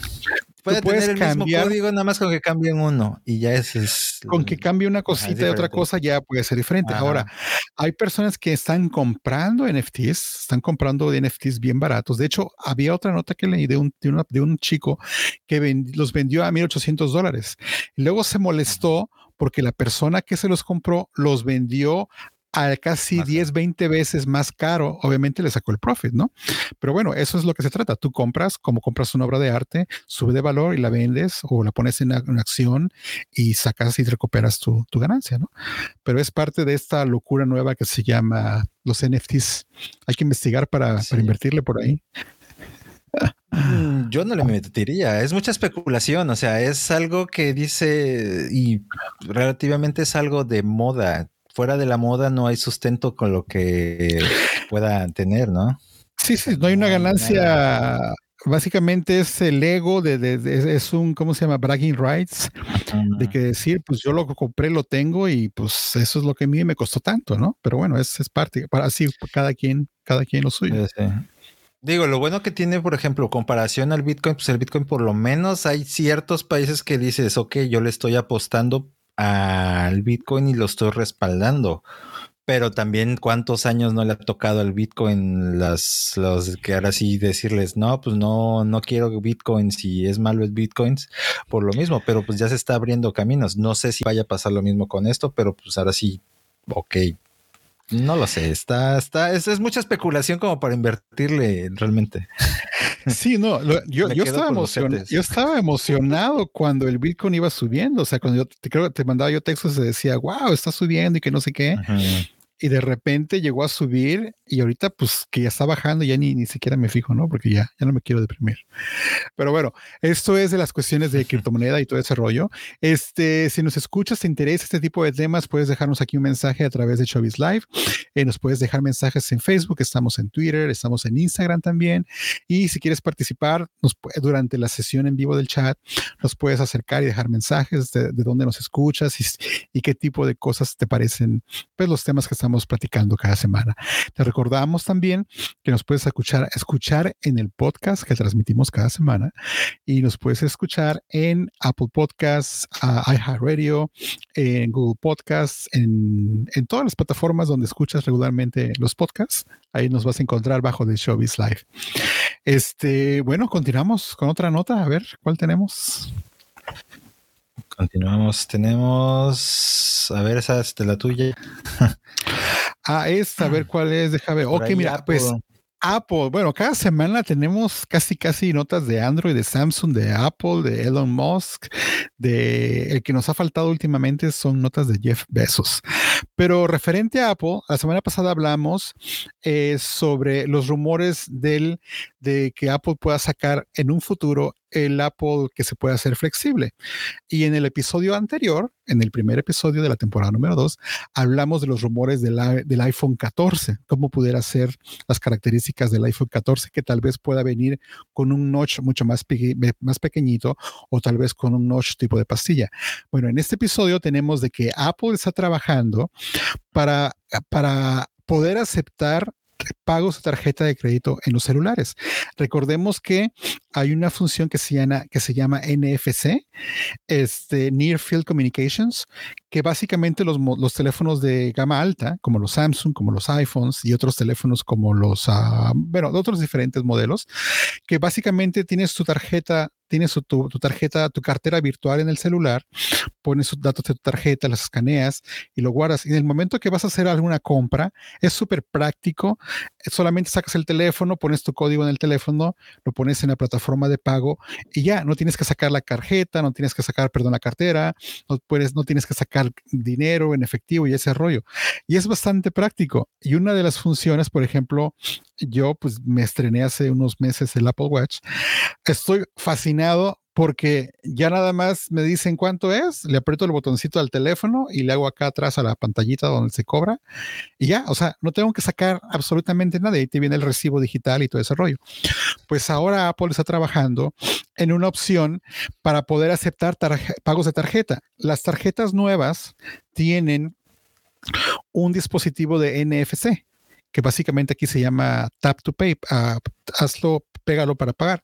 Puede tener el cambiar, mismo código nada más con que cambien uno y ya ese es. Con que cambie una cosita y otra cosa ya puede ser diferente. Ajá. Ahora, hay personas que están comprando NFTs, están comprando NFTs bien baratos. De hecho, había otra nota que leí de un, de, una, de un chico que vend, los vendió a 1.800 dólares. Luego se molestó porque la persona que se los compró los vendió a casi más 10, 20 veces más caro, obviamente le sacó el profit, ¿no? Pero bueno, eso es lo que se trata. Tú compras, como compras una obra de arte, sube de valor y la vendes o la pones en, en acción y sacas y recuperas tu, tu, ganancia, ¿no? Pero es parte de esta locura nueva que se llama los NFTs. Hay que investigar para, sí. para invertirle por ahí. Mm, yo no le metiría, es mucha especulación, o sea, es algo que dice y relativamente es algo de moda fuera de la moda no hay sustento con lo que pueda tener, ¿no? Sí, sí, no hay una ganancia. Básicamente es el ego de, de, de, es un, ¿cómo se llama? Bragging rights, de que decir, pues yo lo compré, lo tengo y pues eso es lo que a mí me costó tanto, ¿no? Pero bueno, es, es parte, para así cada quien, cada quien lo suyo. Sí, sí. Digo, lo bueno que tiene, por ejemplo, comparación al Bitcoin, pues el Bitcoin por lo menos hay ciertos países que dices, ok, yo le estoy apostando al Bitcoin y lo estoy respaldando. Pero también cuántos años no le ha tocado al Bitcoin las los que ahora sí decirles no, pues no, no quiero Bitcoin si es malo el Bitcoins por lo mismo, pero pues ya se está abriendo caminos. No sé si vaya a pasar lo mismo con esto, pero pues ahora sí, ok. No lo sé, está, está, es, es mucha especulación como para invertirle realmente. [LAUGHS] Sí, no, lo, yo, yo, estaba emocionado, yo estaba emocionado cuando el Bitcoin iba subiendo. O sea, cuando yo te, creo, te mandaba yo textos y decía, wow, está subiendo y que no sé qué. Ajá. Y de repente llegó a subir y ahorita pues que ya está bajando, ya ni, ni siquiera me fijo, ¿no? Porque ya, ya no me quiero deprimir. Pero bueno, esto es de las cuestiones de criptomoneda y todo ese rollo. Este, si nos escuchas, te interesa este tipo de temas, puedes dejarnos aquí un mensaje a través de Chovis Live. Eh, nos puedes dejar mensajes en Facebook, estamos en Twitter, estamos en Instagram también. Y si quieres participar nos, durante la sesión en vivo del chat, nos puedes acercar y dejar mensajes de, de dónde nos escuchas y, y, qué tipo de cosas te parecen, pues los temas que estamos platicando cada semana. Te recordamos también que nos puedes escuchar, escuchar en el podcast que transmitimos cada semana y nos puedes escuchar en Apple Podcasts, uh, iHeartRadio, en Google Podcasts, en, en todas las plataformas donde escuchas regularmente los podcasts. Ahí nos vas a encontrar bajo de Showbiz Live. Este, bueno, continuamos con otra nota. A ver, ¿cuál tenemos? Continuamos. Tenemos. A ver, esa es de la tuya. ah, es a ver cuál es. Déjame ver. Ok, mira, pues Apple. Bueno, cada semana tenemos casi, casi notas de Android, de Samsung, de Apple, de Elon Musk. De el que nos ha faltado últimamente son notas de Jeff Bezos. Pero referente a Apple, la semana pasada hablamos eh, sobre los rumores del, de que Apple pueda sacar en un futuro el Apple que se pueda hacer flexible. Y en el episodio anterior, en el primer episodio de la temporada número 2, hablamos de los rumores del, del iPhone 14, cómo pudiera ser las características del iPhone 14, que tal vez pueda venir con un notch mucho más, más pequeñito o tal vez con un notch tipo de pastilla. Bueno, en este episodio tenemos de que Apple está trabajando para, para poder aceptar pagos de tarjeta de crédito en los celulares. Recordemos que hay una función que se llama, que se llama NFC, este, Near Field Communications, que básicamente los, los teléfonos de gama alta, como los Samsung, como los iPhones y otros teléfonos como los, uh, bueno, otros diferentes modelos, que básicamente tienes tu tarjeta tienes tu, tarjeta, tu cartera virtual en el celular, pones sus datos de tu tarjeta, las escaneas y lo guardas. Y en el momento que vas a hacer alguna compra, es súper práctico. Solamente sacas el teléfono, pones tu código en el teléfono, lo pones en la plataforma de pago y ya, no tienes que sacar la tarjeta, no tienes que sacar, perdón, la cartera, no, puedes, no tienes que sacar dinero en efectivo y ese rollo. Y es bastante práctico. Y una de las funciones, por ejemplo, yo pues me estrené hace unos meses el Apple Watch. Estoy fascinado porque ya nada más me dicen cuánto es, le aprieto el botoncito al teléfono y le hago acá atrás a la pantallita donde se cobra y ya, o sea, no tengo que sacar absolutamente nada y ahí te viene el recibo digital y todo ese rollo. Pues ahora Apple está trabajando en una opción para poder aceptar pagos de tarjeta. Las tarjetas nuevas tienen un dispositivo de NFC que básicamente aquí se llama tap to pay, uh, hazlo, pégalo para pagar.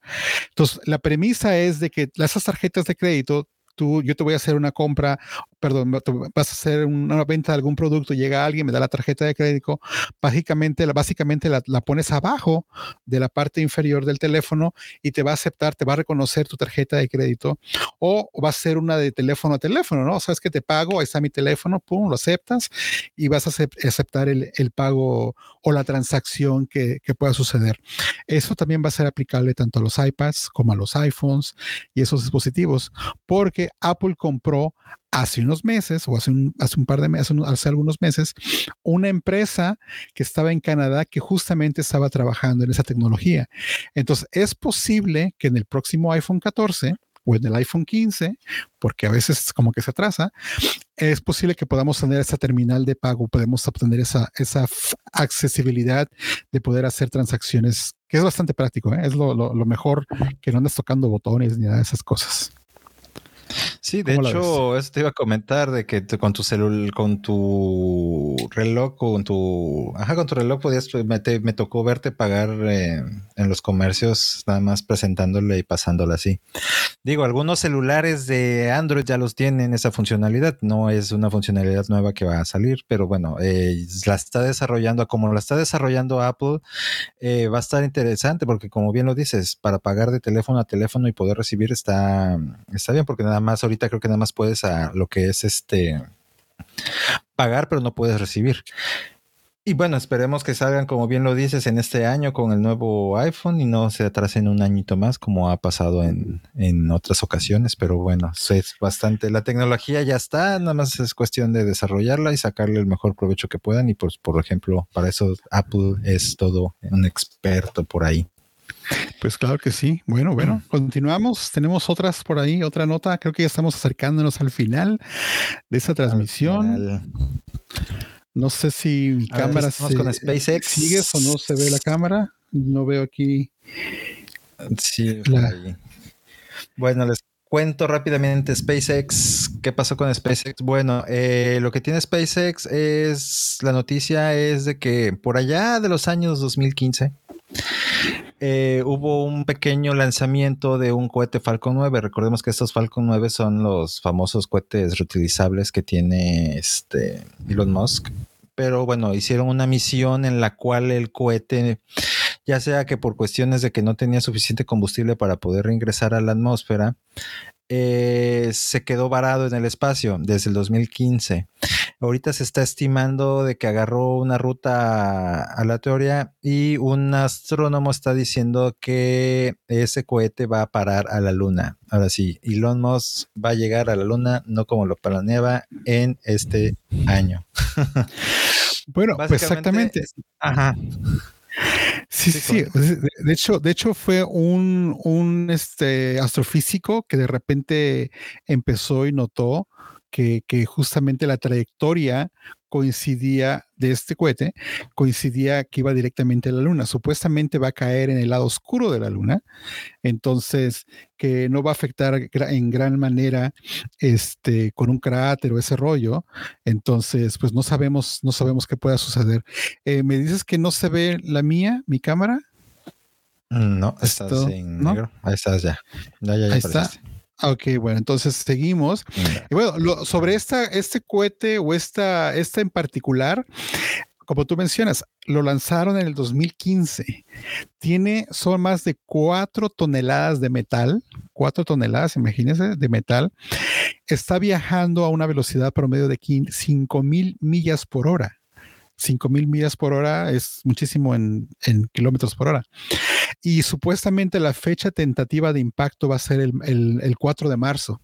Entonces, la premisa es de que esas tarjetas de crédito tú, yo te voy a hacer una compra, perdón, vas a hacer una venta de algún producto, llega alguien, me da la tarjeta de crédito, básicamente, básicamente la, pones abajo de la parte inferior del teléfono y te va a aceptar, te va a reconocer tu tarjeta de crédito o va a ser una de teléfono a teléfono, ¿no? Sabes que te pago, ahí está mi teléfono, pum, lo aceptas y vas a aceptar el, pago o la transacción que pueda suceder. Eso también va a ser aplicable tanto a los iPads como a los iPhones y esos dispositivos, porque Apple compró hace unos meses o hace un, hace un par de meses, hace algunos meses, una empresa que estaba en Canadá que justamente estaba trabajando en esa tecnología. Entonces, es posible que en el próximo iPhone 14 o en el iPhone 15, porque a veces como que se atrasa, es posible que podamos tener esa terminal de pago, podemos obtener esa, esa accesibilidad de poder hacer transacciones, que es bastante práctico, ¿eh? es lo, lo, lo, mejor que no andas tocando botones ni nada de esas cosas. Sí, de hecho, eso te iba a comentar de que con tu celular, con tu reloj, con tu, ajá, con tu reloj podías, pues, me, me tocó verte pagar eh, en los comercios, nada más presentándole y pasándola así. Digo, algunos celulares de Android ya los tienen esa funcionalidad, no es una funcionalidad nueva que va a salir, pero bueno, eh, la está desarrollando, como la está desarrollando Apple, eh, va a estar interesante porque como bien lo dices, para pagar de teléfono a teléfono y poder recibir está, está bien porque nada más ahorita creo que nada más puedes a lo que es este pagar, pero no puedes recibir. Y bueno, esperemos que salgan, como bien lo dices, en este año con el nuevo iPhone y no se atrasen un añito más como ha pasado en, en otras ocasiones. Pero bueno, es bastante. La tecnología ya está, nada más es cuestión de desarrollarla y sacarle el mejor provecho que puedan. Y pues, por ejemplo, para eso Apple es todo un experto por ahí. Pues claro que sí. Bueno, bueno, continuamos. Tenemos otras por ahí, otra nota. Creo que ya estamos acercándonos al final de esa transmisión. No sé si mi cámara se, con SpaceX. sigue o no se ve la cámara. No veo aquí. Sí, bueno, les cuento rápidamente SpaceX. ¿Qué pasó con SpaceX? Bueno, eh, lo que tiene SpaceX es la noticia es de que por allá de los años 2015 eh, hubo un pequeño lanzamiento de un cohete Falcon 9. Recordemos que estos Falcon 9 son los famosos cohetes reutilizables que tiene este Elon Musk. Pero bueno, hicieron una misión en la cual el cohete, ya sea que por cuestiones de que no tenía suficiente combustible para poder reingresar a la atmósfera, eh, se quedó varado en el espacio desde el 2015. Ahorita se está estimando de que agarró una ruta aleatoria y un astrónomo está diciendo que ese cohete va a parar a la luna. Ahora sí, Elon Musk va a llegar a la luna no como lo planeaba en este año. [LAUGHS] bueno, pues exactamente. Ajá. Sí, sí, De, hecho, de hecho fue un, un este, astrofísico que de repente empezó y notó que, justamente la trayectoria coincidía de este cohete, coincidía que iba directamente a la Luna. Supuestamente va a caer en el lado oscuro de la Luna, entonces que no va a afectar en gran manera este, con un cráter o ese rollo. Entonces, pues no sabemos, no sabemos qué pueda suceder. Eh, ¿Me dices que no se ve la mía, mi cámara? No, estás en negro. Ahí estás ya. ya, ya, Ahí está. Ok, bueno, entonces seguimos. Y bueno, sobre esta, este cohete o esta, esta en particular, como tú mencionas, lo lanzaron en el 2015. Tiene, son más de cuatro toneladas de metal, cuatro toneladas, imagínense, de metal. Está viajando a una velocidad promedio de 5 mil millas por hora. 5000 millas por hora es muchísimo en, kilómetros por hora. Y supuestamente la fecha tentativa de impacto va a ser el, el, 4 de marzo.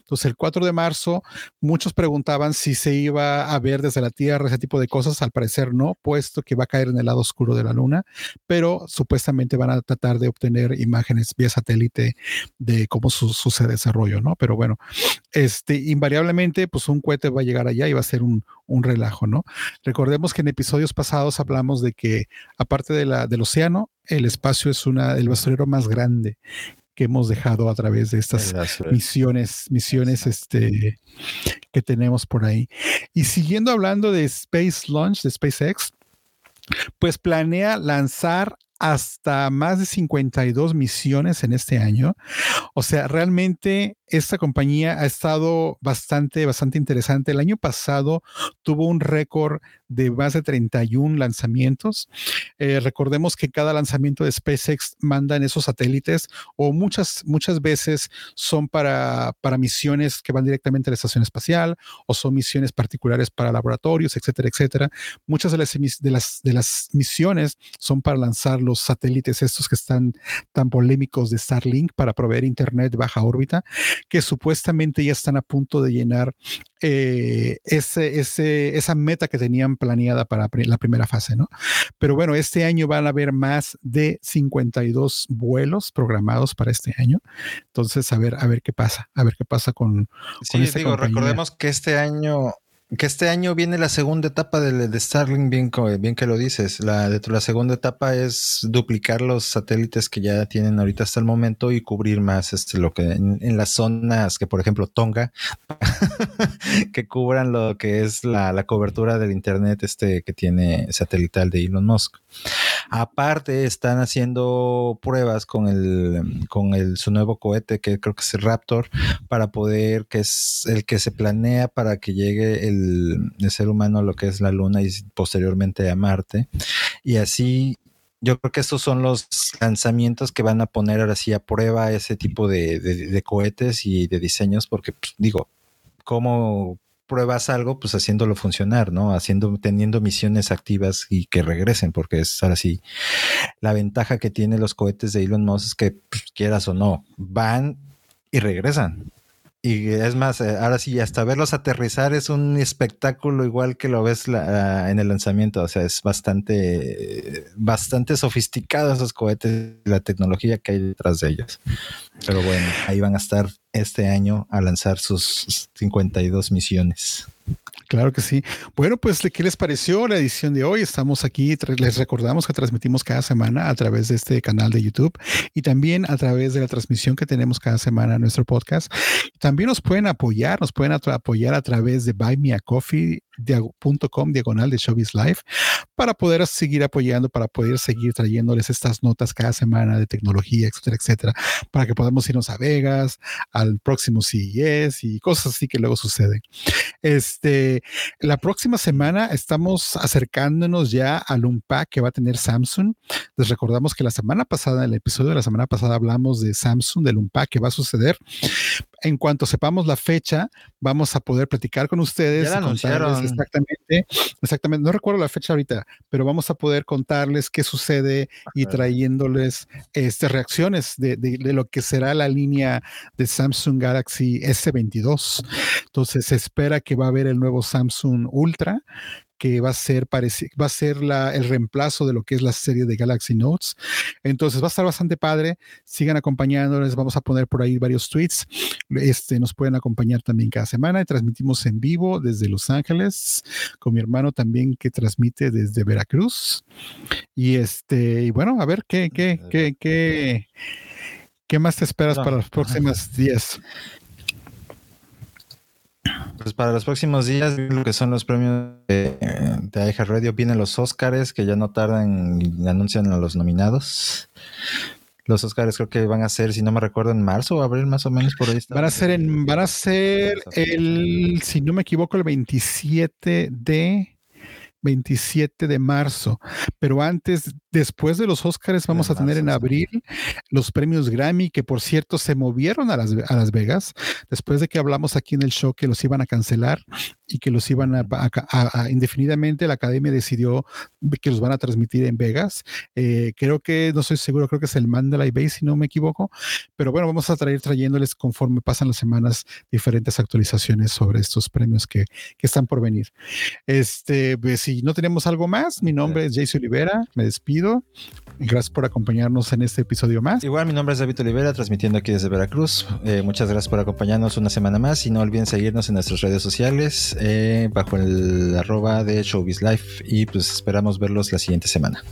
Entonces, el 4 de marzo, muchos preguntaban si se iba a ver desde la Tierra ese tipo de cosas. Al parecer no, puesto que va a caer en el lado oscuro de la Luna, pero supuestamente van a tratar de obtener imágenes vía satélite de cómo sucede ese desarrollo, ¿no? Pero bueno, este, invariablemente, pues un cohete va a llegar allá y va a ser un, un relajo, ¿no? Recordemos que en episodios pasados hablamos de que, aparte de la, del océano, el espacio es una, el basurero más grande que hemos dejado a través de estas misiones, misiones este, que tenemos por ahí. Y siguiendo hablando de Space Launch, de SpaceX, pues planea lanzar hasta más de 52 misiones en este año. O sea, realmente esta compañía ha estado bastante, bastante interesante. El año pasado tuvo un récord de más de 31 lanzamientos. Eh, recordemos que cada lanzamiento de SpaceX manda en esos satélites o muchas, muchas veces son para, para misiones que van directamente a la estación espacial o son misiones particulares para laboratorios, etcétera, etcétera. Muchas de las, de las, de las misiones son para lanzar los satélites estos que están tan polémicos de Starlink para proveer internet baja órbita, que supuestamente ya están a punto de llenar eh, ese, ese, esa meta que tenían planeada para la primera fase, ¿no? Pero bueno, este año van a haber más de 52 vuelos programados para este año. Entonces, a ver, a ver qué pasa, a ver qué pasa con... Sí, digo, recordemos que este año que este año viene la segunda etapa de, de Starlink, bien, bien, que lo dices. La, la segunda etapa es duplicar los satélites que ya tienen ahorita hasta el momento y cubrir más este, lo que en, las zonas que, por ejemplo, Tonga, [LAUGHS] que cubran lo que es la, la, cobertura del Internet este que tiene satelital de Elon Musk. Aparte, están haciendo pruebas con el, con el, su nuevo cohete, que creo que es el Raptor, para poder, que es el que se planea para que llegue el el, ser humano lo que es la Luna y posteriormente a Marte. Y así yo creo que estos son los lanzamientos que van a poner ahora sí a prueba ese tipo de, cohetes y de diseños, porque pues, digo, ¿cómo pruebas algo? Pues haciéndolo funcionar, ¿no? Haciendo, teniendo misiones activas y que regresen, porque es ahora sí la ventaja que tienen los cohetes de Elon Musk es que pues, quieras o no, van y regresan. Y es más, eh, ahora sí, hasta verlos aterrizar es un espectáculo igual que lo ves ah, en el lanzamiento. O sea, es bastante, bastante sofisticado esos cohetes, la tecnología que hay detrás de ellos. Pero bueno, ahí van a estar este año a lanzar sus 52 misiones. Claro que sí. Bueno, pues, ¿qué les pareció la edición de hoy? Estamos aquí, les recordamos que transmitimos cada semana a través de este canal de YouTube y también a través de la transmisión que tenemos cada semana en nuestro podcast. También nos pueden apoyar, nos pueden apoyar a través de buymeacoffee.com diagonal de Showbiz Live para poder seguir apoyando, para poder seguir trayéndoles estas notas cada semana de tecnología, etcétera, etcétera, para que podamos irnos a Vegas, al próximo CES y cosas así que luego suceden. Este, la próxima semana estamos acercándonos ya al Unpack que va a tener Samsung. Les recordamos que la semana pasada, en el episodio de la semana pasada, hablamos de Samsung, del Unpack que va a suceder. En cuanto sepamos la fecha, vamos a poder platicar con ustedes. Ya anunciaron. Exactamente, exactamente. No recuerdo la fecha ahorita, pero vamos a poder contarles qué sucede y trayéndoles este, reacciones de, de, de lo que será la línea de Samsung Galaxy S22. Entonces se espera que va a haber el nuevo Samsung Ultra que va a ser, va a ser la, el reemplazo de lo que es la serie de Galaxy Notes. Entonces va a estar bastante padre. Sigan acompañándoles. Vamos a poner por ahí varios tweets. Este, nos pueden acompañar también cada semana. Y transmitimos en vivo desde Los Ángeles con mi hermano también que transmite desde Veracruz. Y este, y bueno, a ver qué, qué, qué, qué, qué más te esperas para los próximos [LAUGHS] días. Pues para los próximos días, lo que son los premios de, de Radio, vienen los Oscars, que ya no tardan y anuncian a los nominados. Los Oscars creo que van a ser, si no me recuerdo, en marzo o abril más o menos por ahí. Van a ser en, van a ser el, si no me equivoco, el 27 de 27 de marzo. Pero antes, después de los Oscars, vamos a tener en abril los premios Grammy, que por cierto se movieron a Las, a Las Vegas, después de que hablamos aquí en el show que los iban a cancelar y que los iban a, indefinidamente, la academia decidió que los van a transmitir en Vegas. Eh, creo que, no estoy seguro, creo que es el Mandalay Bay, si no me equivoco, pero bueno, vamos a traer trayéndoles conforme pasan las semanas diferentes actualizaciones sobre estos premios que, que están por venir. Este, pues, si no tenemos algo más, mi nombre es Jason Olivera, me despido. Gracias por acompañarnos en este episodio más. Igual, mi nombre es David Olivera, transmitiendo aquí desde Veracruz. Eh, muchas gracias por acompañarnos una semana más y no olviden seguirnos en nuestras redes sociales eh, bajo el arroba de Showbiz Life y pues esperamos verlos la siguiente semana.